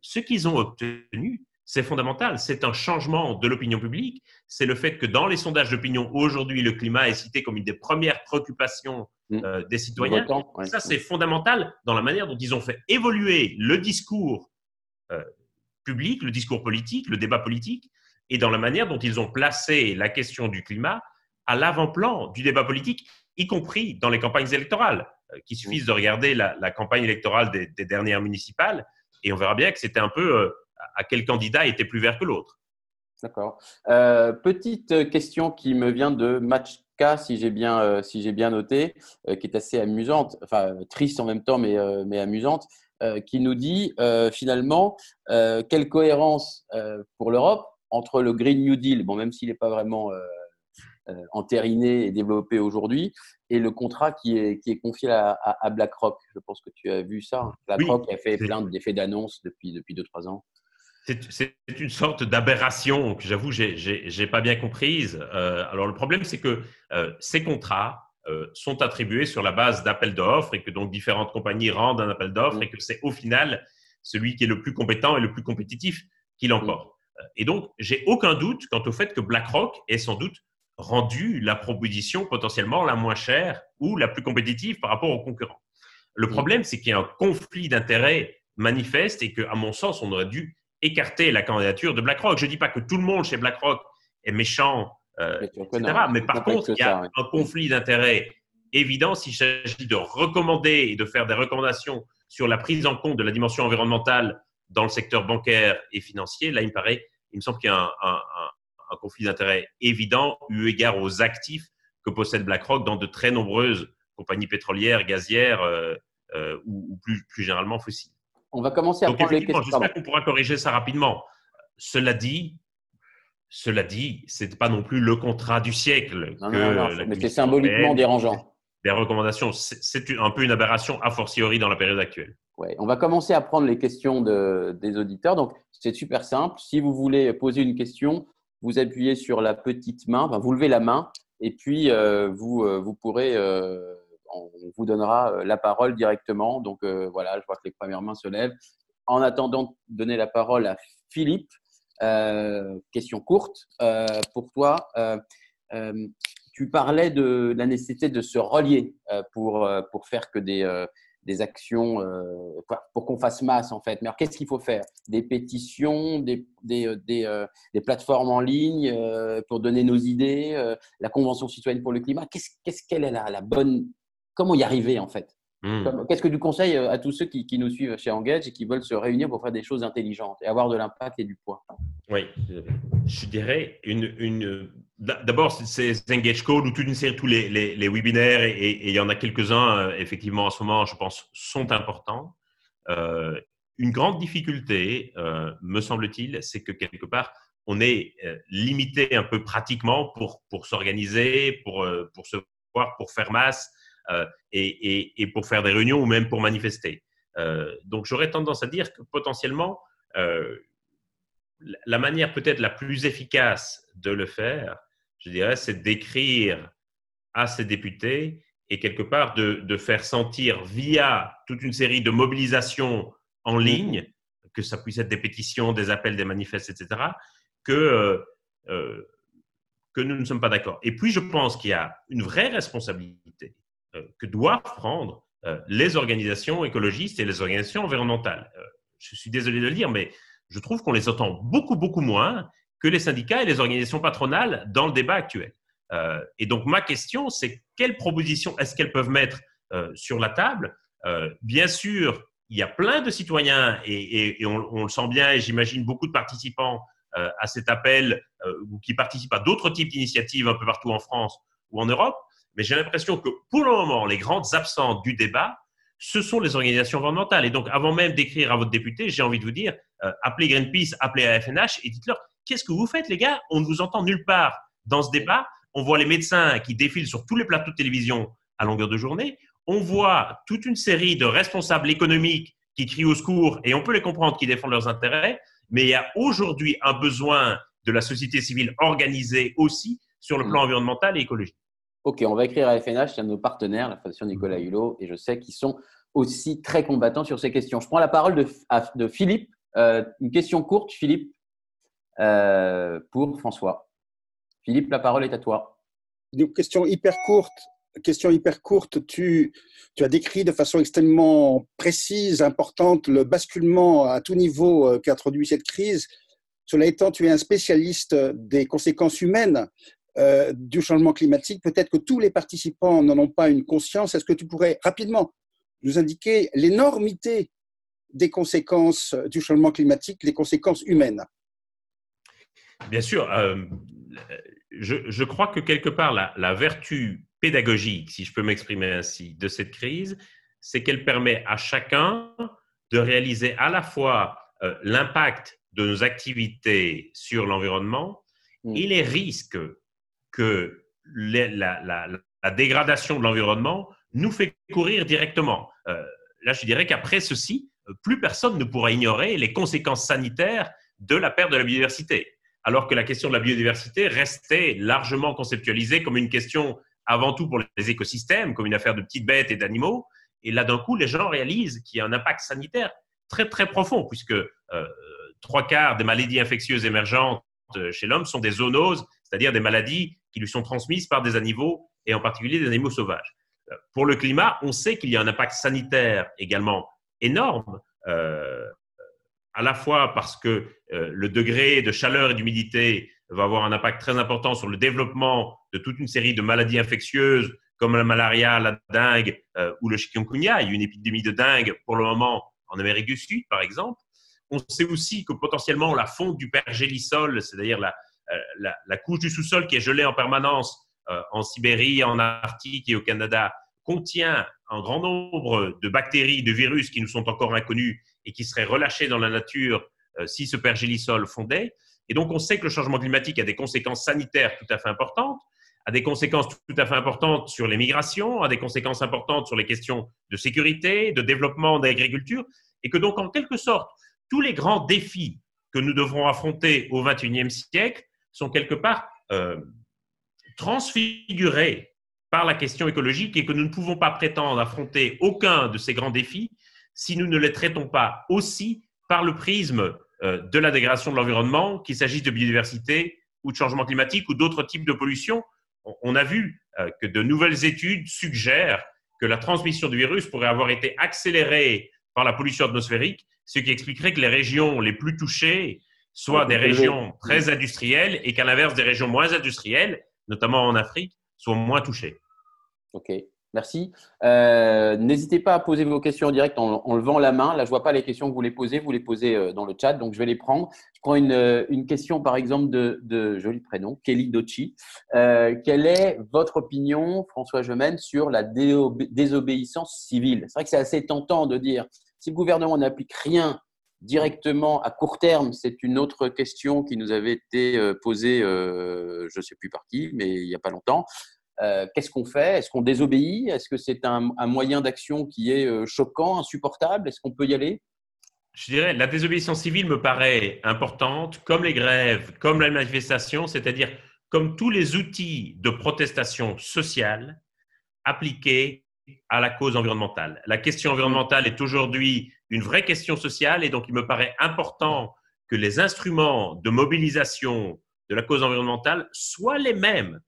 Ce qu'ils ont obtenu, c'est fondamental. C'est un changement de l'opinion publique. C'est le fait que dans les sondages d'opinion, aujourd'hui, le climat est cité comme une des premières préoccupations Mm. euh, des citoyens. ouais. Ça, c'est fondamental dans la manière dont ils ont fait évoluer le discours euh, public, le discours politique, le débat politique, et dans la manière dont ils ont placé la question du climat à l'avant-plan du débat politique, y compris dans les campagnes électorales. Euh, qu'il suffise de regarder la, campagne électorale des, dernières municipales, et on verra bien que c'était un peu euh, à quel candidat était plus vert que l'autre. D'accord. Euh, petite question qui me vient de Matchka, si j'ai bien, si j'ai bien noté, qui est assez amusante, enfin triste en même temps, mais, mais amusante, qui nous dit finalement quelle cohérence pour l'Europe entre le Green New Deal, bon, même s'il n'est pas vraiment entériné et développé aujourd'hui, et le contrat qui est, qui est confié à, à- à BlackRock. Je pense que tu as vu ça. hein. BlackRock a fait plein d'effets d'annonce depuis, depuis 2-3 ans. C'est une sorte d'aberration que j'avoue, j'ai- pas bien comprise. Euh, alors le problème, c'est que euh, ces contrats euh, sont attribués sur la base d'appels d'offres et que donc différentes compagnies rendent un appel d'offres Mm. et que c'est au final celui qui est le plus compétent et le plus compétitif qui l'emporte. Euh, Et donc, j'ai aucun doute quant au fait que BlackRock ait sans doute rendu la proposition potentiellement la moins chère ou la plus compétitive par rapport aux concurrents. Le Mm. problème, c'est qu'il y a un conflit d'intérêts manifeste et qu'à mon sens, on aurait dû écarter la candidature de BlackRock. Je ne dis pas que tout le monde chez BlackRock est méchant, euh, etc. non. Mais par contre, il y ça, a ouais. un conflit d'intérêts évident s'il s'agit de recommander et de faire des recommandations sur la prise en compte de la dimension environnementale dans le secteur bancaire et financier. Là, il me paraît, il me semble qu'il y a un, un- un- conflit d'intérêts évident eu égard aux actifs que possède BlackRock dans de très nombreuses compagnies pétrolières, gazières euh, euh, ou, ou plus, plus généralement fossiles. On va commencer à Donc prendre les questions. j'espère qu'on pourra corriger ça rapidement. Cela dit, cela dit, c'est pas non plus le contrat du siècle Non, que non, non, la mais c'est symboliquement dérangeant. des recommandations. C'est c'est un peu une aberration a fortiori dans la période actuelle. Ouais. On va commencer à prendre les questions de- des auditeurs. Donc, c'est super simple. Si vous voulez poser une question, vous appuyez sur la petite main, vous levez la main, et puis euh, vous, euh, vous pourrez, euh, on vous donnera la parole directement. Donc, voilà, je vois que les premières mains se lèvent. En attendant de donner la parole à Philippe, question courte pour toi. Tu parlais de la nécessité de se relier pour, pour faire que des, des actions, euh, pour qu'on fasse masse en fait. Mais alors, qu'est-ce qu'il faut faire? Des pétitions, des, des, euh, des, euh, des plateformes en ligne euh, pour donner nos idées, la Convention citoyenne pour le climat? Qu'est-ce qu'elle est la, la bonne? Comment y arriver en fait? Hmm. Qu'est-ce que tu conseilles à tous ceux qui, qui nous suivent chez Engage et qui veulent se réunir pour faire des choses intelligentes et avoir de l'impact et du poids? Oui, je dirais une. une D'abord, c'est Engage Call ou toute une série, tous les, les, webinaires, et, il y en a quelques-uns, euh, effectivement, en ce moment, je pense, sont importants. Euh, une grande difficulté, euh, me semble-t-il, c'est que quelque part, on est limité un peu pratiquement pour, pour s'organiser, pour, pour se voir, pour faire masse et, et, pour faire des réunions ou même pour manifester. Donc j'aurais tendance à dire que potentiellement, la manière peut-être la plus efficace de le faire, je dirais, c'est d'écrire à ces députés et quelque part de, faire sentir via toute une série de mobilisations en mmh. ligne, que ça puisse être des pétitions, des appels, des manifestes, etc., que, euh, euh, que nous ne sommes pas d'accord. Et puis, je pense qu'il y a une vraie responsabilité euh, que doivent prendre les organisations écologistes et les organisations environnementales. je suis désolé de le dire, mais je trouve qu'on les entend beaucoup, beaucoup moins que les syndicats et les organisations patronales dans le débat actuel. Euh, et donc, ma question, c'est quelles propositions est-ce qu'elles peuvent mettre euh, sur la table? Euh, Bien sûr, il y a plein de citoyens, et, on, le sent bien, et j'imagine beaucoup de participants à cet appel, ou qui participent à d'autres types d'initiatives un peu partout en France ou en Europe, mais j'ai l'impression que pour le moment, les grandes absentes du débat, ce sont les organisations environnementales. Et donc, avant même d'écrire à votre député, j'ai envie de vous dire, appelez Greenpeace, appelez AFNH et dites-leur, qu'est-ce que vous faites, les gars? On ne vous entend nulle part. Dans ce débat on voit les médecins qui défilent sur tous les plateaux de télévision à longueur de journée, on voit toute une série de responsables économiques qui crient au secours, et on peut les comprendre, qui défendent leurs intérêts, mais il y a aujourd'hui un besoin de la société civile organisée aussi sur le plan environnemental et écologique. Ok, on va écrire à FNH, c'est un de nos partenaires, la Fondation Nicolas Hulot, et je sais qu'ils sont aussi très combattants sur ces questions. Je prends la parole de, Philippe. Euh, une question courte, Philippe, euh, pour François. Philippe, la parole est à toi. Une question hyper courte. Question hyper courte. Tu, as décrit de façon extrêmement précise, importante, le basculement à tout niveau euh, qu'introduit cette crise. Cela étant, tu es un spécialiste des conséquences humaines euh, du changement climatique. Peut-être que tous les participants n'en ont pas une conscience. Est-ce que tu pourrais rapidement nous indiquer l'énormité des conséquences du changement climatique, les conséquences humaines? Bien sûr. Euh, je, crois que quelque part, la, vertu pédagogique, si je peux m'exprimer ainsi, de cette crise, c'est qu'elle permet à chacun de réaliser à la fois euh, l'impact de nos activités sur l'environnement mm. et les risques que la, dégradation de l'environnement nous fait courir directement. Euh, là, je dirais qu'après ceci, plus personne ne pourra ignorer les conséquences sanitaires de la perte de la biodiversité alors que la question de la biodiversité restait largement conceptualisée comme une question avant tout pour les écosystèmes, comme une affaire de petites bêtes et d'animaux. Et là, d'un coup, les gens réalisent qu'il y a un impact sanitaire très, très profond, puisque euh, trois quarts des maladies infectieuses émergentes euh, chez l'homme sont des zoonoses, c'est-à-dire des maladies qui lui sont transmises par des animaux, et en particulier des animaux sauvages. Euh, pour le climat, on sait qu'il y a un impact sanitaire également énorme, à la fois parce que euh, le degré de chaleur et d'humidité va avoir un impact très important sur le développement de toute une série de maladies infectieuses comme la malaria, la dengue euh, ou le chikungunya. Il y a une épidémie de dengue pour le moment en Amérique du Sud, par exemple. On sait aussi que potentiellement la fonte du pergélisol, c'est-à-dire la, euh, la, couche du sous-sol qui est gelée en permanence en Sibérie, en Arctique et au Canada, contient un grand nombre de bactéries, de virus qui nous sont encore inconnus et qui seraient relâchés dans la nature euh, si ce pergélisol fondait. Et donc, on sait que le changement climatique a des conséquences sanitaires tout à fait importantes, a des conséquences tout à fait importantes sur les migrations, a des conséquences importantes sur les questions de sécurité, de développement d'agriculture, et que donc, en quelque sorte, tous les grands défis que nous devrons affronter au XXIe siècle sont quelque part euh, transfigurés par la question écologique et que nous ne pouvons pas prétendre affronter aucun de ces grands défis si nous ne les traitons pas aussi par le prisme euh, de la dégradation de l'environnement, qu'il s'agisse de biodiversité ou de changement climatique ou d'autres types de pollution. On a vu euh, que de nouvelles études suggèrent que la transmission du virus pourrait avoir été accélérée par la pollution atmosphérique, ce qui expliquerait que les régions les plus touchées soient des régions très industrielles et qu'à l'inverse, des régions moins industrielles, notamment en Afrique, soient moins touchées. OK. Merci. Euh, n'hésitez pas à poser vos questions en direct en, levant la main. Là, je ne vois pas les questions que vous les posez. Vous les posez euh, dans le chat, donc je vais les prendre. Je prends une, euh, question, par exemple, de, de joli prénom, Kelly Docci. quelle est votre opinion, François Gemène, sur la désobéissance civile? C'est vrai que c'est assez tentant de dire si le gouvernement n'applique rien directement à court terme, c'est une autre question qui nous avait été posée, je ne sais plus par qui, mais il n'y a pas longtemps. Euh, Qu'est-ce qu'on fait? Est-ce qu'on désobéit? Est-ce que c'est un, moyen d'action qui est euh, choquant, insupportable? Est-ce qu'on peut y aller? Je dirais, la désobéissance civile me paraît importante, comme les grèves, comme la manifestation, c'est-à-dire comme tous les outils de protestation sociale appliqués à la cause environnementale. La question environnementale est aujourd'hui une vraie question sociale et donc il me paraît important que les instruments de mobilisation de la cause environnementale soient les mêmes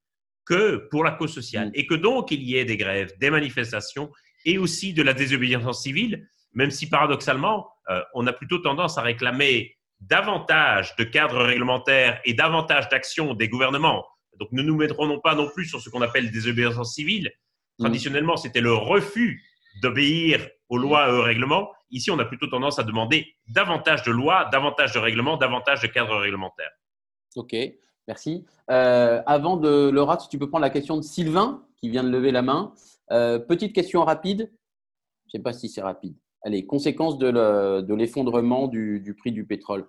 que pour la cause sociale Mm. et que donc il y ait des grèves, des manifestations et aussi de la désobéissance civile, même si paradoxalement, euh, on a plutôt tendance à réclamer davantage de cadres réglementaires et davantage d'actions des gouvernements. Donc ne nous mettrons pas non plus sur ce qu'on appelle désobéissance civile. Mm. Traditionnellement, c'était le refus d'obéir aux lois et aux règlements. Ici, on a plutôt tendance à demander davantage de lois, davantage de règlements, davantage de cadres réglementaires. Ok, merci. Euh, avant de Laura, si tu peux prendre la question de Sylvain qui vient de lever la main. Euh, petite question rapide. Je ne sais pas si c'est rapide. Allez, conséquences de le- de l'effondrement du, prix du pétrole.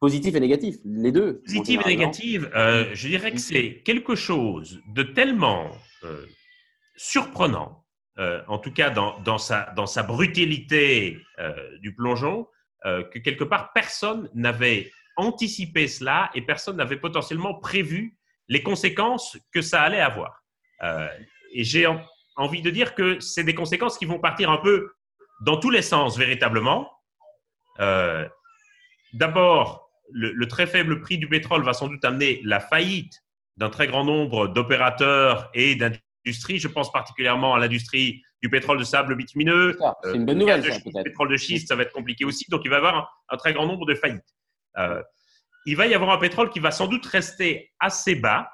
Positif et négatif, les deux. Positive en et négative, euh, je dirais que c'est quelque chose de tellement surprenant, en tout cas dans, sa, dans sa brutalité du plongeon, que quelque part personne n'avait anticipé cela et personne n'avait potentiellement prévu les conséquences que ça allait avoir. Euh, et j'ai en- envie de dire que c'est des conséquences qui vont partir un peu dans tous les sens véritablement. Euh, D'abord, le, le très faible prix du pétrole va sans doute amener la faillite d'un très grand nombre d'opérateurs et d'industries. Je pense particulièrement à l'industrie du pétrole de sable bitumineux. C'est une Euh, bonne le nouvelle, peut-être. pétrole de schiste, ça va être compliqué aussi. Donc, il va y avoir un, un très grand nombre de faillites. Euh, il va y avoir un pétrole qui va sans doute rester assez bas,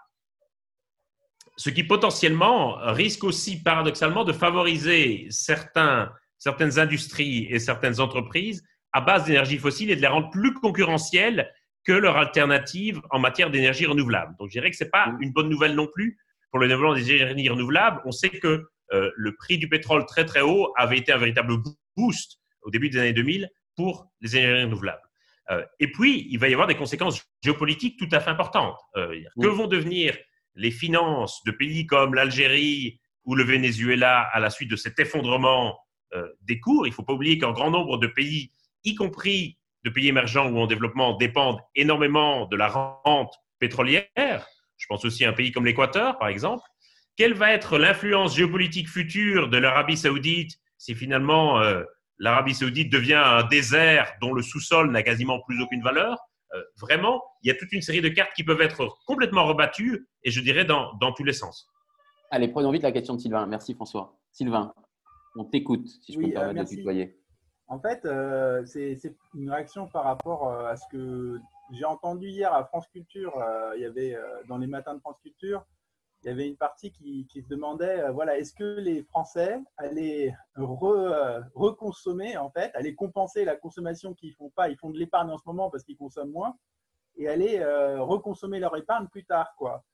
ce qui potentiellement risque aussi paradoxalement de favoriser certains, certaines industries et certaines entreprises à base d'énergie fossile et de les rendre plus concurrentielles que leur alternative en matière d'énergie renouvelable. Donc, je dirais que ce n'est pas une bonne nouvelle non plus pour le développement des énergies renouvelables. On sait que euh, le prix du pétrole très très haut avait été un véritable boost au début des années 2000 pour les énergies renouvelables. Euh, et puis, il va y avoir des conséquences géopolitiques tout à fait importantes. Euh, que vont devenir les finances de pays comme l'Algérie ou le Venezuela à la suite de cet effondrement euh, des cours Il ne faut pas oublier qu'un grand nombre de pays, y compris de pays émergents ou en développement, dépendent énormément de la rente pétrolière. Je pense aussi à un pays comme l'Équateur, par exemple. Quelle va être l'influence géopolitique future de l'Arabie saoudite si finalement euh, l'Arabie saoudite devient un désert dont le sous-sol n'a quasiment plus aucune valeur Euh, Vraiment, il y a toute une série de cartes qui peuvent être complètement rebattues et je dirais dans, dans tous les sens. Allez, prenons vite la question de Sylvain. Merci François. Sylvain, on t'écoute, si je peux me permettre euh, de merci. tutoyer. En fait, euh, c'est c'est une réaction par rapport à ce que j'ai entendu hier à France Culture. euh, il y avait euh, dans les matins de France Culture, il y avait une partie qui, se demandait, euh, voilà, est-ce que les Français allaient euh, reconsommer en fait, allaient compenser la consommation qu'ils font pas, ils font de l'épargne en ce moment parce qu'ils consomment moins, et allaient euh, reconsommer leur épargne plus tard, quoi.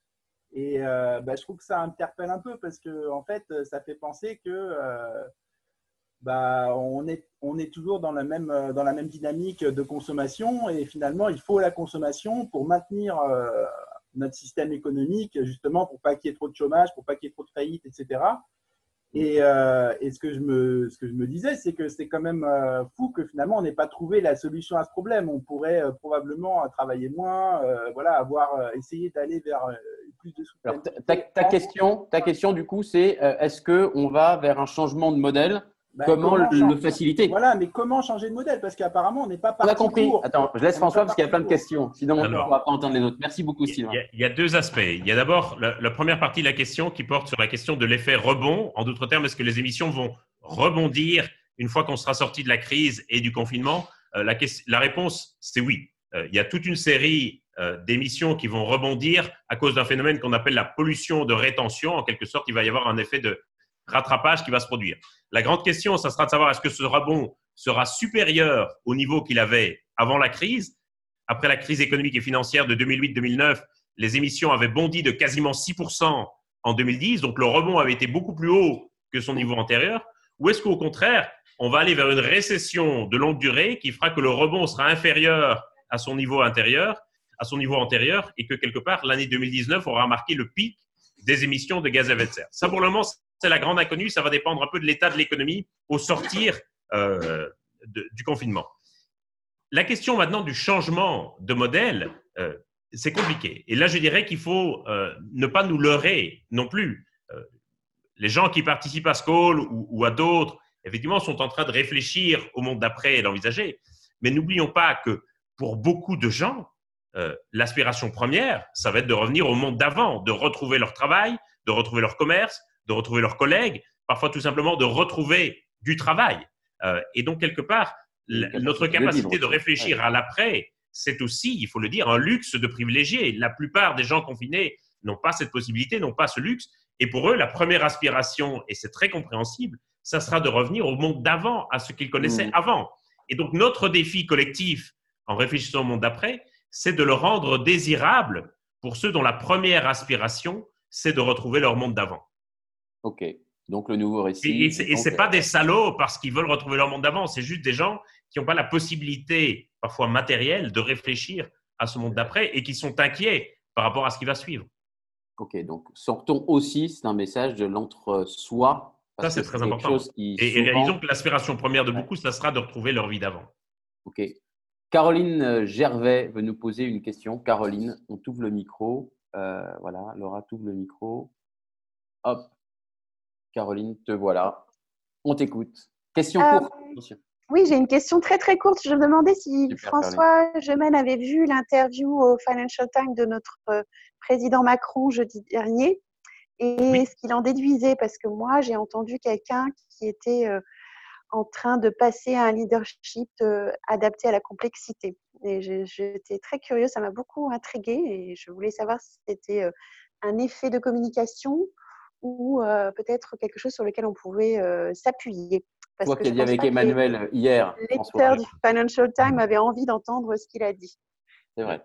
Et bah, je trouve que ça interpelle un peu parce que en fait, ça fait penser que bah, on, est, on est toujours dans la, même, dans la même dynamique de consommation et finalement, il faut la consommation pour maintenir notre système économique, justement, pour pas qu'il y ait trop de chômage, pour pas qu'il y ait trop de faillites, etc. Et, euh, et ce, que je me, ce que je me disais, c'est que c'est quand même euh, fou que finalement, on n'ait pas trouvé la solution à ce problème. On pourrait euh, probablement travailler moins, voilà, avoir essayé d'aller vers plus de Alors, ta, soutenabilité. ta- ta question, ta question, du coup, c'est est-ce qu'on va vers un changement de modèle Bah, Comment, le, changer- le faciliter? Voilà, mais comment changer de modèle? Parce qu'apparemment, on n'est pas On a parti compris. Attends, je laisse On François parce qu'il y a plein de parti questions. Sinon, on ne pourra pas entendre les autres. Merci beaucoup, Il Sylvain. il y a deux aspects. Il y a d'abord la, la première partie de la question qui porte sur la question de l'effet rebond. En d'autres termes, est-ce que les émissions vont rebondir une fois qu'on sera sorti de la crise et du confinement? Euh, la réponse, c'est oui. Euh, il y a toute une série euh, d'émissions qui vont rebondir à cause d'un phénomène qu'on appelle la pollution de rétention. En quelque sorte, il va y avoir un effet de rattrapage qui va se produire. La grande question, ça sera de savoir est-ce que ce rebond sera supérieur au niveau qu'il avait avant la crise? Après la crise économique et financière de 2008-2009, les émissions avaient bondi de quasiment 6% en 2010, donc le rebond avait été beaucoup plus haut que son niveau antérieur. Ou est-ce qu'au contraire, on va aller vers une récession de longue durée qui fera que le rebond sera inférieur à son niveau à son niveau antérieur, et que quelque part l'année 2019 aura marqué le pic des émissions de gaz à effet de serre? Ça, pour le moment, c'est la grande inconnue. Ça va dépendre un peu de l'état de l'économie au sortir euh, du confinement. La question maintenant du changement de modèle, euh, c'est compliqué. Et là, je dirais qu'il faut euh, ne pas nous leurrer non plus. Les gens qui participent à Skoll ou, ou à d'autres, effectivement, sont en train de réfléchir au monde d'après et d'envisager. Mais n'oublions pas que pour beaucoup de gens, l'aspiration première, ça va être de revenir au monde d'avant, de retrouver leur travail, de retrouver leur commerce, de retrouver leurs collègues, parfois tout simplement de retrouver du travail. Euh, et donc, quelque part, capacité notre capacité de réfléchir à l'après, c'est aussi, il faut le dire, un luxe de privilégiés. La plupart des gens confinés n'ont pas cette possibilité, n'ont pas ce luxe. Et pour eux, la première aspiration, et c'est très compréhensible, ça sera de revenir au monde d'avant, à ce qu'ils connaissaient Mhm. avant. Et donc, notre défi collectif, en réfléchissant au monde d'après, c'est de le rendre désirable pour ceux dont la première aspiration, c'est de retrouver leur monde d'avant. Ok. Donc le nouveau récit. Et, donc, c'est pas des salauds parce qu'ils veulent retrouver leur monde d'avant, c'est juste des gens qui n'ont pas la possibilité, parfois matérielle, de réfléchir à ce monde d'après et qui sont inquiets par rapport à ce qui va suivre. Ok, donc sortons aussi, c'est un message de l'entre-soi. Ça, c'est très important. qui Et, réalisons que l'aspiration première de beaucoup, ça sera de retrouver leur vie d'avant. Ok. Caroline euh, Gervais veut nous poser une question. Caroline, on t'ouvre le micro. Euh, voilà, Laura t'ouvre le micro. Hop. Caroline, te voilà. On t'écoute. Question Euh, courte. Oui, j'ai une question très très courte. Je me demandais si Super, François Gemène avait vu l'interview au Financial Times de notre euh, président Macron jeudi dernier et Oui. ce qu'il en déduisait, parce que moi j'ai entendu quelqu'un qui était euh, en train de passer à un leadership euh, adapté à la complexité. Et j'étais très curieuse, ça m'a beaucoup intriguée et je voulais savoir si c'était un effet de communication ou euh, peut-être quelque chose sur lequel on pouvait euh, s'appuyer. Parce Toi qui as je dit avec les- Emmanuel hier, les lecteurs du Financial Times avaient envie d'entendre ce qu'il a dit. C'est vrai.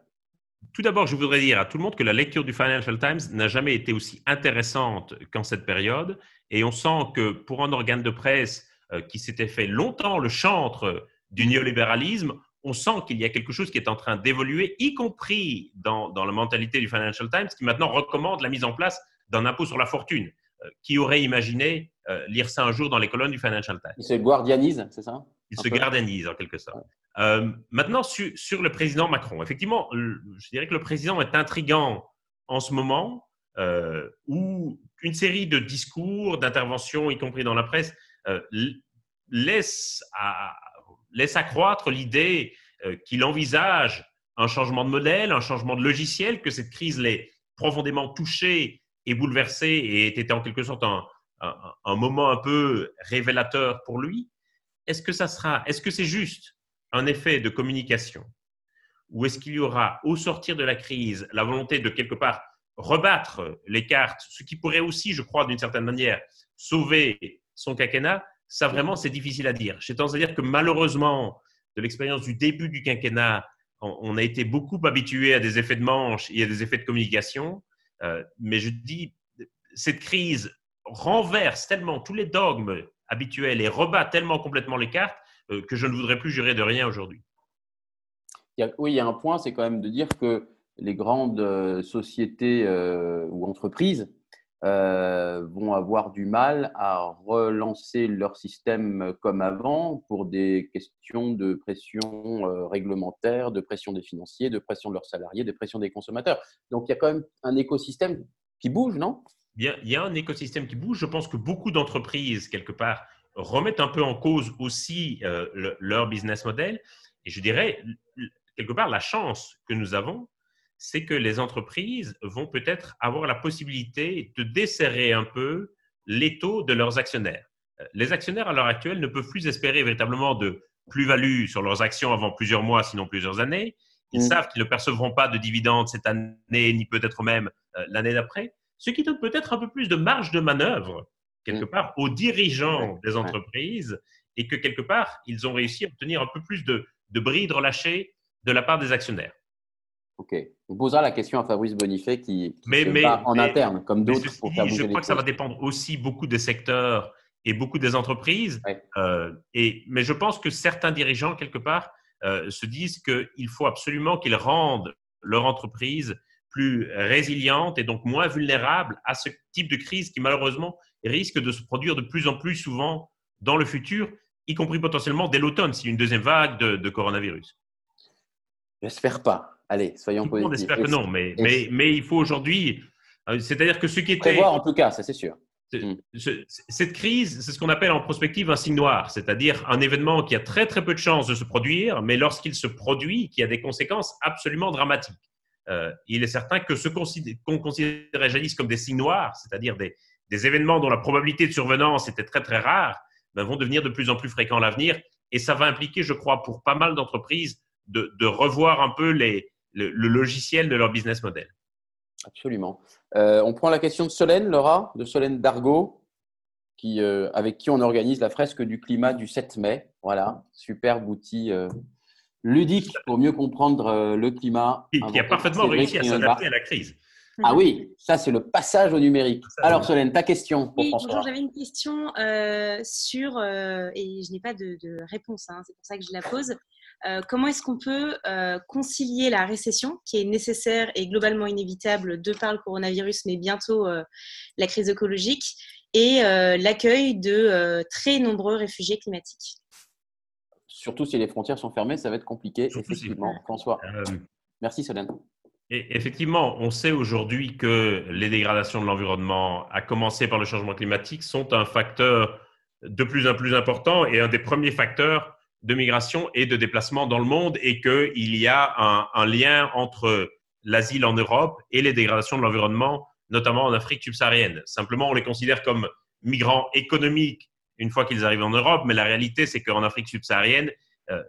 Tout d'abord, je voudrais dire à tout le monde que la lecture du Financial Times n'a jamais été aussi intéressante qu'en cette période. Et on sent que pour un organe de presse qui s'était fait longtemps le chantre du néolibéralisme, on sent qu'il y a quelque chose qui est en train d'évoluer, y compris dans, dans la mentalité du Financial Times, qui maintenant recommande la mise en place d'un impôt sur la fortune. Euh, qui aurait imaginé euh, lire ça un jour dans les colonnes du Financial Times? Il se guardianise, c'est ça? Il se peu. gardanise en quelque sorte. Euh, maintenant, sur, sur le président Macron, effectivement, je dirais que le président est intrigant en ce moment, euh, où une série de discours, d'interventions, y compris dans la presse, euh, laisse, à- laisse accroître l'idée qu'il envisage un changement de modèle, un changement de logiciel, que cette crise l'ait profondément touché et bouleversé et était en quelque sorte un, moment un peu révélateur pour lui. Est-ce que ça sera, est-ce que c'est juste un effet de communication? Ou est-ce qu'il y aura au sortir de la crise la volonté de quelque part rebattre les cartes, ce qui pourrait aussi, je crois, d'une certaine manière, sauver son quinquennat? Ça vraiment, c'est difficile à dire. J'ai tendance à dire que malheureusement, de l'expérience du début du quinquennat, on, on a été beaucoup habitué à des effets de manche et à des effets de communication. Euh, mais je dis, cette crise renverse tellement tous les dogmes habituels et rebat tellement complètement les cartes euh, que je ne voudrais plus jurer de rien aujourd'hui. Oui, il y a un point, c'est quand même de dire que les grandes euh, sociétés ou entreprises euh, vont avoir du mal à relancer leur système comme avant pour des questions de pression euh, réglementaire, de pression des financiers, de pression de leurs salariés, de pression des consommateurs. Donc il y a quand même un écosystème qui bouge, non? Bien, il y a un écosystème qui bouge. Je pense que beaucoup d'entreprises, quelque part, remettent un peu en cause aussi euh, le- leur business model. Et je dirais, quelque part, la chance que nous avons, c'est que les entreprises vont peut-être avoir la possibilité de desserrer un peu les taux de leurs actionnaires. Euh, Les actionnaires, à l'heure actuelle, ne peuvent plus espérer véritablement de plus-value sur leurs actions avant plusieurs mois, sinon plusieurs années. Ils Mm. savent qu'ils ne percevront pas de dividendes cette année, ni peut-être même euh, l'année d'après ce qui donne peut-être un peu plus de marge de manœuvre, quelque Mm. part, aux dirigeants des entreprises, et que quelque part, ils ont réussi à obtenir un peu plus de, de bride relâchée de la part des actionnaires. Ok. On posera la question à Fabrice Bonifay qui, qui Mais- se mais- bat en mais- interne, comme d'autres, pour faire je crois que ça va dépendre aussi beaucoup des secteurs et beaucoup des entreprises. Ouais. Euh, et, mais je pense que certains dirigeants, quelque part, euh, se disent qu'il faut absolument qu'ils rendent leur entreprise plus résiliente et donc moins vulnérable à ce type de crise qui malheureusement risque de se produire de plus en plus souvent dans le futur, y compris potentiellement dès l'automne, s'il y a une deuxième vague de, coronavirus. J'espère pas. Allez, soyons positifs. On espère que non, mais, mais, mais il faut aujourd'hui, euh, c'est-à-dire que ce qui était... Prévoir en tout cas, ça c'est sûr. Mm. Cette crise, c'est ce qu'on appelle en prospective un signe noir, c'est-à-dire un événement qui a très très peu de chances de se produire, mais lorsqu'il se produit, qui a des conséquences absolument dramatiques. Euh, il est certain que ce qu'on considérait jadis comme des signes noirs, c'est-à-dire des, événements dont la probabilité de survenance était très très rare, ben, vont devenir de plus en plus fréquents à l'avenir. Et ça va impliquer, je crois, pour pas mal d'entreprises, de, revoir un peu le, logiciel de leur business model. Absolument. Euh, on prend la question de Solène, Laura, de Solène Dargaud, qui, euh, avec qui on organise la fresque du climat du 7 mai. Voilà, superbe outil ludique pour mieux comprendre euh, le climat. Qui, a parfaitement réussi à s'adapter à la crise. Ah oui, ça c'est le passage au numérique. Alors Solène, ta question pour oui, François. J'avais une question euh, sur, euh, et je n'ai pas de, réponse, hein, c'est pour ça que je la pose. Comment est-ce qu'on peut concilier la récession qui est nécessaire et globalement inévitable de par le coronavirus, mais bientôt la crise écologique, et l'accueil de très nombreux réfugiés climatiques? Surtout si les frontières sont fermées, ça va être compliqué, effectivement. François. Euh, Merci, Solène. Et effectivement, on sait aujourd'hui que les dégradations de l'environnement, à commencer par le changement climatique, sont un facteur de plus en plus important et un des premiers facteurs de migration et de déplacement dans le monde et qu'il y a un, lien entre l'asile en Europe et les dégradations de l'environnement, notamment en Afrique subsaharienne. Simplement, on les considère comme migrants économiques une fois qu'ils arrivent en Europe, mais la réalité, c'est qu'en Afrique subsaharienne, euh,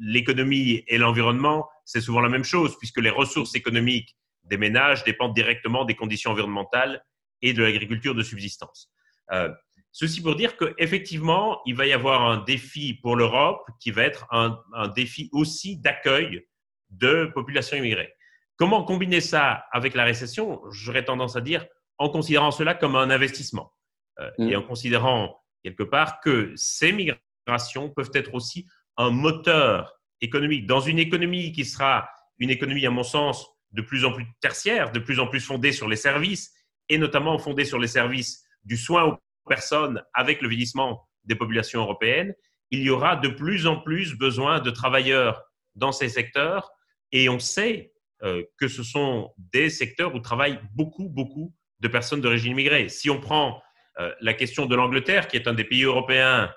l'économie et l'environnement, c'est souvent la même chose, puisque les ressources économiques des ménages dépendent directement des conditions environnementales et de l'agriculture de subsistance. Euh, ceci pour dire qu'effectivement, il va y avoir un défi pour l'Europe qui va être un, un défi aussi d'accueil de populations immigrées. Comment combiner ça avec la récession? J'aurais tendance à dire en considérant cela comme un investissement euh, et mm. en considérant quelque part que ces migrations peuvent être aussi un moteur économique. Dans une économie qui sera une économie, à mon sens, de plus en plus tertiaire, de plus en plus fondée sur les services, et notamment fondée sur les services du soin aux personnes avec le vieillissement des populations européennes, il y aura de plus en plus besoin de travailleurs dans ces secteurs, et on sait euh, que ce sont des secteurs où travaillent beaucoup, beaucoup de personnes d'origine immigrée. Si on prend euh, la question de l'Angleterre, qui est un des pays européens,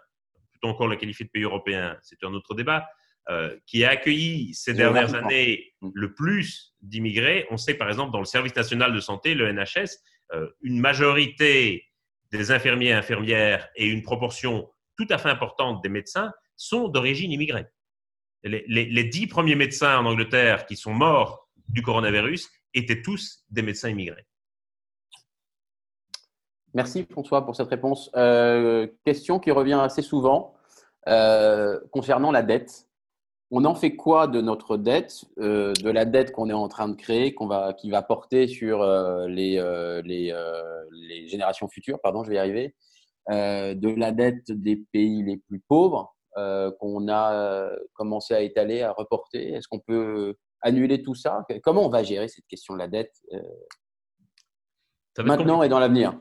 plutôt encore le qualifier de pays européen, c'est un autre débat, euh, qui a accueilli ces dernières années mm. le plus d'immigrés. On sait par exemple dans le service national de santé, le NHS, une majorité des infirmiers et infirmières et une proportion tout à fait importante des médecins sont d'origine immigrée. les, dix premiers médecins en Angleterre qui sont morts du coronavirus étaient tous des médecins immigrés. Merci François pour cette réponse. Euh, question qui revient assez souvent euh, concernant la dette. On en fait quoi de notre dette, euh, de la dette qu'on est en train de créer, qu'on va, qui va porter sur les, les, les, générations futures, pardon, je vais y arriver, de la dette des pays les plus pauvres qu'on a commencé à étaler, à reporter? Est-ce qu'on peut annuler tout ça? Comment on va gérer cette question de la dette maintenant et dans l'avenir?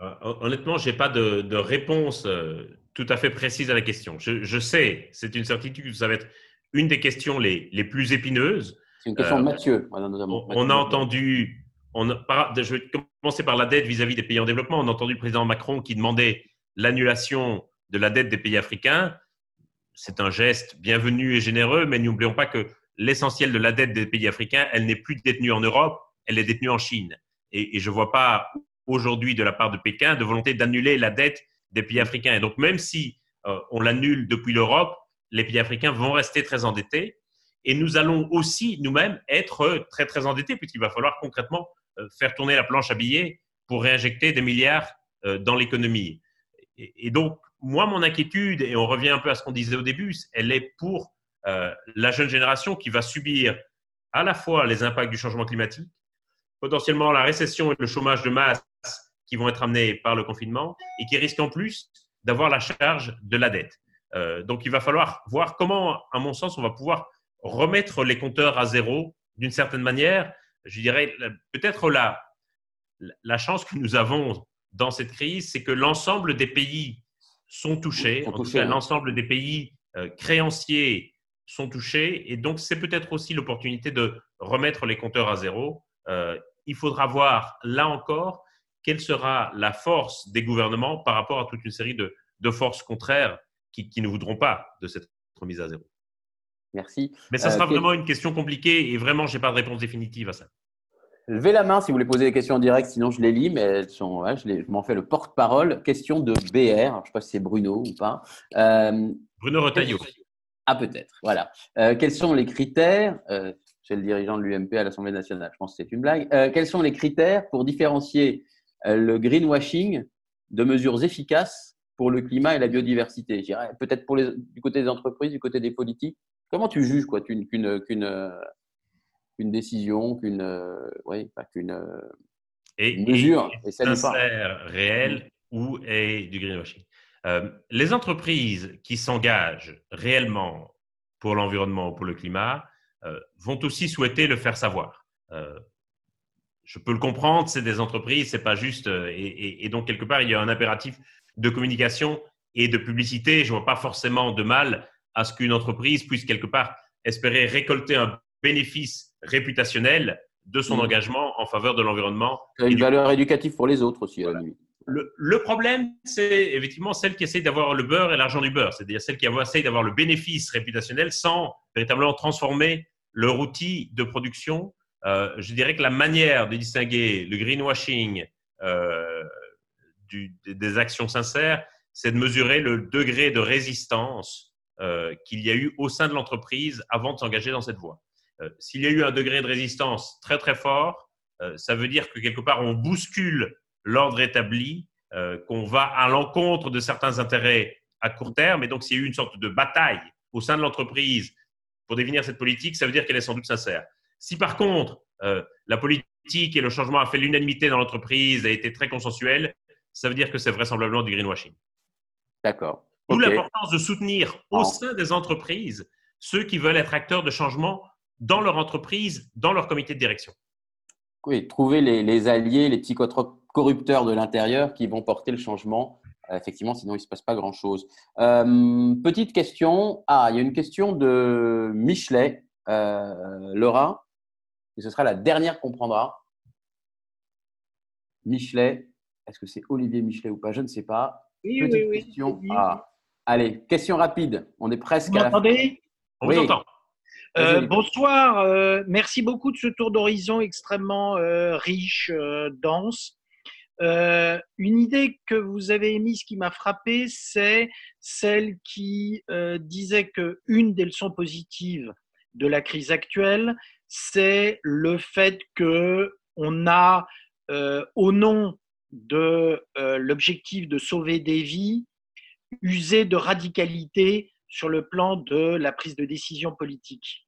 Euh, honnêtement, je n'ai pas de, réponse euh, tout à fait précise à la question. Je, sais, c'est une certitude, ça va être une des questions les, les plus épineuses. C'est une question de euh, Mathieu. On, a entendu, on je vais commencer par la dette vis-à-vis des pays en développement. On a entendu le président Macron qui demandait l'annulation de la dette des pays africains. C'est un geste bienvenu et généreux, mais n'oublions pas que l'essentiel de la dette des pays africains, elle n'est plus détenue en Europe, elle est détenue en Chine. Et, et je ne vois pas aujourd'hui de la part de Pékin de volonté d'annuler la dette des pays africains. Et donc, même si euh, on l'annule depuis l'Europe, les pays africains vont rester très endettés. Et nous allons aussi nous-mêmes être très, très endettés, puisqu'il va falloir concrètement euh, faire tourner la planche à billets pour réinjecter des milliards euh, dans l'économie. Et, donc, moi, mon inquiétude, et on revient un peu à ce qu'on disait au début, elle est pour la jeune génération qui va subir à la fois les impacts du changement climatique, potentiellement la récession et le chômage de masse qui vont être amenés par le confinement et qui risquent en plus d'avoir la charge de la dette. Euh, donc, il va falloir voir comment, à mon sens, on va pouvoir remettre les compteurs à zéro d'une certaine manière. je dirais, peut-être la, la chance que nous avons dans cette crise, c'est que l'ensemble des pays sont touchés, en tout cas l'ensemble des pays euh, créanciers sont touchés, et donc c'est peut-être aussi l'opportunité de remettre les compteurs à zéro. Euh, il faudra voir, là encore, quelle sera la force des gouvernements par rapport à toute une série de, forces contraires qui, ne voudront pas de cette remise à zéro. Merci. Mais ça sera euh, vraiment une question compliquée et vraiment, je n'ai pas de réponse définitive à ça. Levez la main si vous voulez poser des questions en direct, sinon je les lis, mais elles sont, je, m'en fais le porte-parole. Question de BR, je ne sais pas si c'est Bruno ou pas. Euh, Bruno Retailleau. Ah, peut-être, voilà. Euh, quels sont les critères euh, C'est le dirigeant de l'UMP à l'Assemblée nationale, je pense que c'est une blague. quels sont les critères pour différencier le greenwashing de mesures efficaces pour le climat et la biodiversité Peut-être pour les, du côté des entreprises, du côté des politiques. Comment tu juges quoi, qu'une qu'une décision, qu'une euh, oui, qu'une euh, mesure. Et, sincère, réel ou est du greenwashing. Euh, les entreprises qui s'engagent réellement pour l'environnement ou pour le climat vont aussi souhaiter le faire savoir. je peux le comprendre, c'est des entreprises, c'est pas juste. Et, et, donc, quelque part, il y a un impératif de communication et de publicité. Je vois pas forcément de mal à ce qu'une entreprise puisse quelque part espérer récolter un bénéfice réputationnel de son mmh. engagement en faveur de l'environnement. Une valeur éducative pour les autres aussi, à la limite. Le, problème, c'est effectivement celle qui essaie d'avoir le beurre et l'argent du beurre, c'est-à-dire celle qui essaie d'avoir le bénéfice réputationnel sans véritablement transformer leur outil de production. Euh, je dirais que la manière de distinguer le greenwashing euh, des actions sincères, c'est de mesurer le degré de résistance euh, qu'il y a eu au sein de l'entreprise avant de s'engager dans cette voie. Euh, s'il y a eu un degré de résistance très très fort, euh, ça veut dire que quelque part on bouscule l'ordre établi, qu'on va à l'encontre de certains intérêts à court terme. Et donc, s'il y a eu une sorte de bataille au sein de l'entreprise pour définir cette politique, ça veut dire qu'elle est sans doute sincère. Si par contre, la politique et le changement a fait l'unanimité dans l'entreprise, a été très consensuel, ça veut dire que c'est vraisemblablement du greenwashing. D'accord. D'où l'importance de soutenir au sein des entreprises ceux qui veulent être acteurs de changement dans leur entreprise, dans leur comité de direction. Oui, trouver les, alliés, les petits corrupteurs de l'intérieur qui vont porter le changement. Euh, effectivement, sinon il ne se passe pas grand-chose. Euh, petite question. Ah, il y a une question de Michelet, euh, Laura, et ce sera la dernière qu'on prendra. Michelet, est-ce que c'est Olivier Michelet ou pas? Je ne sais pas. Oui, oui, oui, question. Ah, allez, question rapide. On est presque vous à la On vous entend. Euh, bonsoir, euh, merci beaucoup de ce tour d'horizon extrêmement euh, riche, dense. une idée que vous avez émise qui m'a frappé, c'est celle qui disait que une des leçons positives de la crise actuelle, c'est le fait que on a, au nom de l'objectif de sauver des vies, usé de radicalité sur le plan de la prise de décision politique.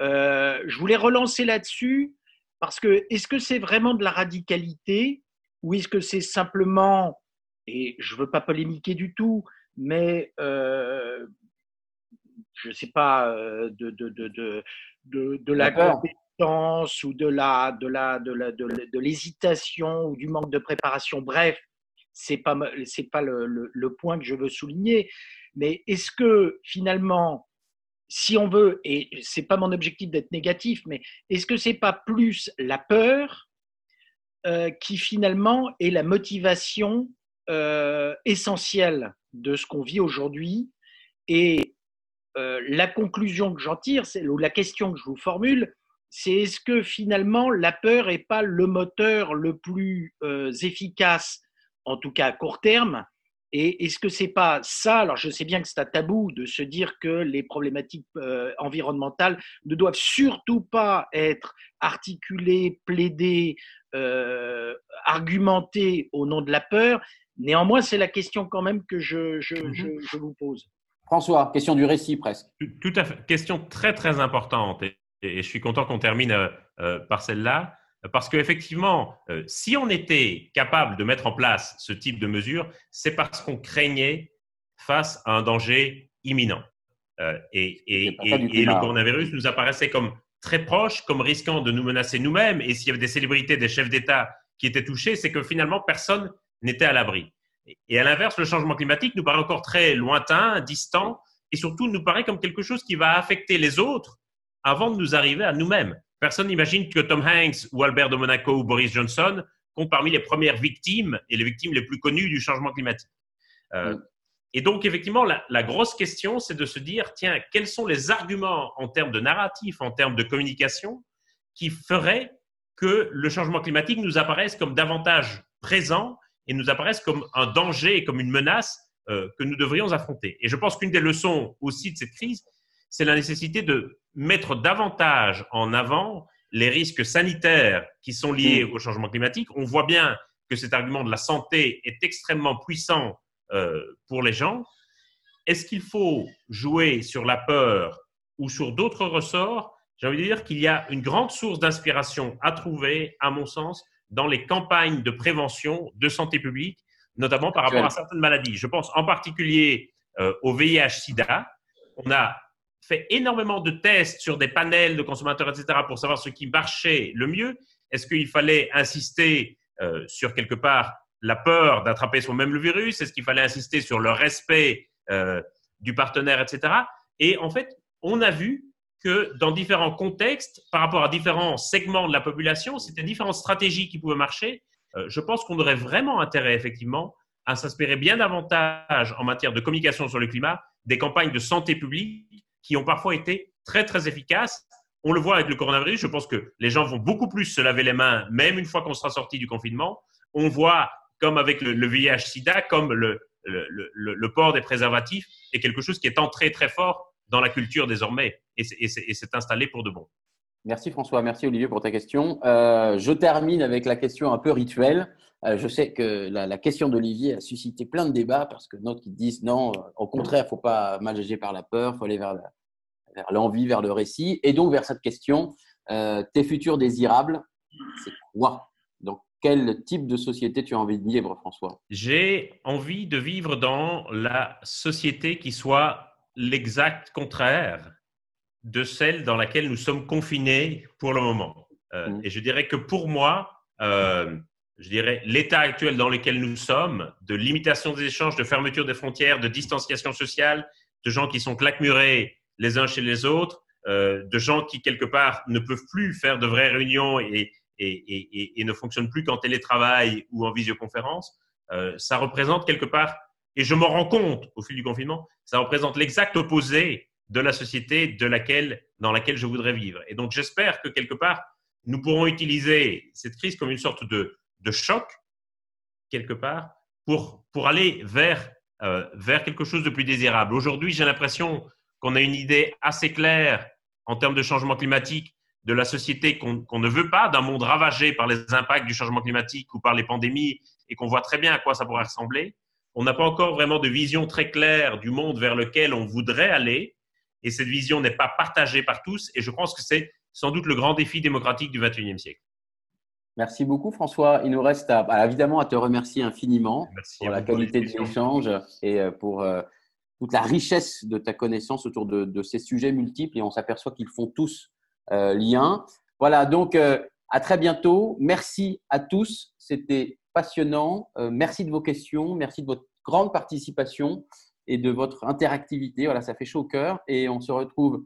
Euh, je voulais relancer là-dessus parce que est-ce que c'est vraiment de la radicalité ou est-ce que c'est simplement, et je ne veux pas polémiquer du tout, mais euh, je ne sais pas, euh, de, de, de, de, de la ou de la de la de la de l'hésitation ou du manque de préparation. Bref, c'est pas c'est pas le, le, le, point que je veux souligner. Mais est-ce que finalement si on veut, et c'est pas mon objectif d'être négatif, mais est-ce que c'est pas plus la peur euh, qui finalement est la motivation euh, essentielle de ce qu'on vit aujourd'hui? Et euh, la conclusion que j'en tire, ou la question que je vous formule, c'est est-ce que finalement la peur n'est pas le moteur le plus efficace, en tout cas à court terme, et est-ce que c'est pas ça? Alors, je sais bien que c'est un tabou de se dire que les problématiques euh, environnementales ne doivent surtout pas être articulées, plaidées, euh, argumentées au nom de la peur. Néanmoins, c'est la question quand même que je, je, mhm. vous pose. François, question du récit presque. Tout à fait. Question très, très importante. Et, je suis content qu'on termine euh, par celle-là. Parce qu'effectivement, euh, si on était capable de mettre en place ce type de mesures, c'est parce qu'on craignait face à un danger imminent. Euh, et, le coronavirus nous apparaissait comme très proche comme risquant de nous menacer nous-mêmes. Et s'il y avait des célébrités, des chefs d'État qui étaient touchés, c'est que finalement, personne n'était à l'abri. Et à l'inverse, le changement climatique nous paraît encore très lointain, distant, et surtout nous paraît comme quelque chose qui va affecter les autres avant de nous arriver à nous-mêmes. Personne n'imagine que Tom Hanks ou Albert de Monaco ou Boris Johnson comptent parmi les premières victimes et les victimes les plus connues du changement climatique. Euh, et donc, effectivement, la, la grosse question, c'est de se dire, tiens, quels sont les arguments en termes de narratif, en termes de communication, qui feraient que le changement climatique nous apparaisse comme davantage présent et nous apparaisse comme un danger et comme une menace euh, que nous devrions affronter? Et je pense qu'une des leçons aussi de cette crise, c'est la nécessité de mettre davantage en avant les risques sanitaires qui sont liés au changement climatique. On voit bien que cet argument de la santé est extrêmement puissant euh, pour les gens. Est-ce qu'il faut jouer sur la peur ou sur d'autres ressorts? J'ai envie de dire qu'il y a une grande source d'inspiration à trouver, à mon sens, dans les campagnes de prévention de santé publique, notamment par rapport à certaines maladies. Je pense en particulier euh, au VIH-Sida. On a fait énormément de tests sur des panels de consommateurs, etc., pour savoir ce qui marchait le mieux. Est-ce qu'il fallait insister euh, sur quelque part la peur d'attraper soi-même le virus? Est-ce qu'il fallait insister sur le respect euh, du partenaire, etc. Et en fait, on a vu que dans différents contextes, par rapport à différents segments de la population, c'était différentes stratégies qui pouvaient marcher. Euh, je pense qu'on aurait vraiment intérêt, effectivement, à s'inspirer bien davantage en matière de communication sur le climat des campagnes de santé publique qui ont parfois été très, très efficaces. On le voit avec le coronavirus. Je pense que les gens vont beaucoup plus se laver les mains, même une fois qu'on sera sorti du confinement. On voit, comme avec le, VIH-Sida, comme le, port des préservatifs est quelque chose qui est entré très fort dans la culture désormais et c'est installé pour de bon. Merci François, merci Olivier pour ta question. Euh, je termine avec la question un peu rituelle. Euh, je sais que la, question d'Olivier a suscité plein de débats parce que d'autres qui disent non, euh, au contraire, il ne faut pas manager par la peur, il faut aller vers l'envie, vers, le récit. Et donc vers cette question, tes futurs désirables, c'est quoi? Donc quel type de société tu as envie de vivre, François? J'ai envie de vivre dans la société qui soit l'exact contraire de celle dans laquelle nous sommes confinés pour le moment. Euh, mmh. Et je dirais que pour moi, euh, je dirais l'état actuel dans lequel nous sommes, de limitation des échanges, de fermeture des frontières, de distanciation sociale, de gens qui sont claquemurés les uns chez les autres, euh, de gens qui quelque part ne peuvent plus faire de vraies réunions et, et, et ne fonctionnent plus qu'en télétravail ou en visioconférence, ça représente quelque part, et je m'en rends compte au fil du confinement, ça représente l'exact opposé de la société de laquelle, dans laquelle je voudrais vivre. Et donc, j'espère que quelque part, nous pourrons utiliser cette crise comme une sorte de, de choc, quelque part, pour, aller vers, euh, vers quelque chose de plus désirable. Aujourd'hui, j'ai l'impression qu'on a une idée assez claire en termes de changement climatique de la société qu'on ne veut pas, d'un monde ravagé par les impacts du changement climatique ou par les pandémies, et qu'on voit très bien à quoi ça pourrait ressembler. On n'a pas encore vraiment de vision très claire du monde vers lequel on voudrait aller et cette vision n'est pas partagée par tous. Et je pense que c'est sans doute le grand défi démocratique du XXIe siècle. Merci beaucoup, François. Il nous reste à, évidemment à te remercier infiniment pour la qualité de l'échange et euh, pour euh, toute la richesse de ta connaissance autour de, ces sujets multiples. Et on s'aperçoit qu'ils font tous euh, lien. Voilà, donc à très bientôt. Merci à tous. C'était passionnant. merci de vos questions. Merci de votre grande participation et de votre interactivité. Voilà, ça fait chaud au cœur. Et on se retrouve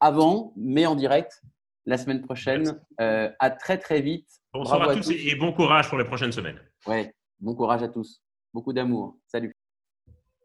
avant, mais en direct, la semaine prochaine. Euh, à très, très vite. Bonsoir à, tous, et bon courage pour les prochaines semaines. Ouais, bon courage à tous. Beaucoup d'amour. Salut.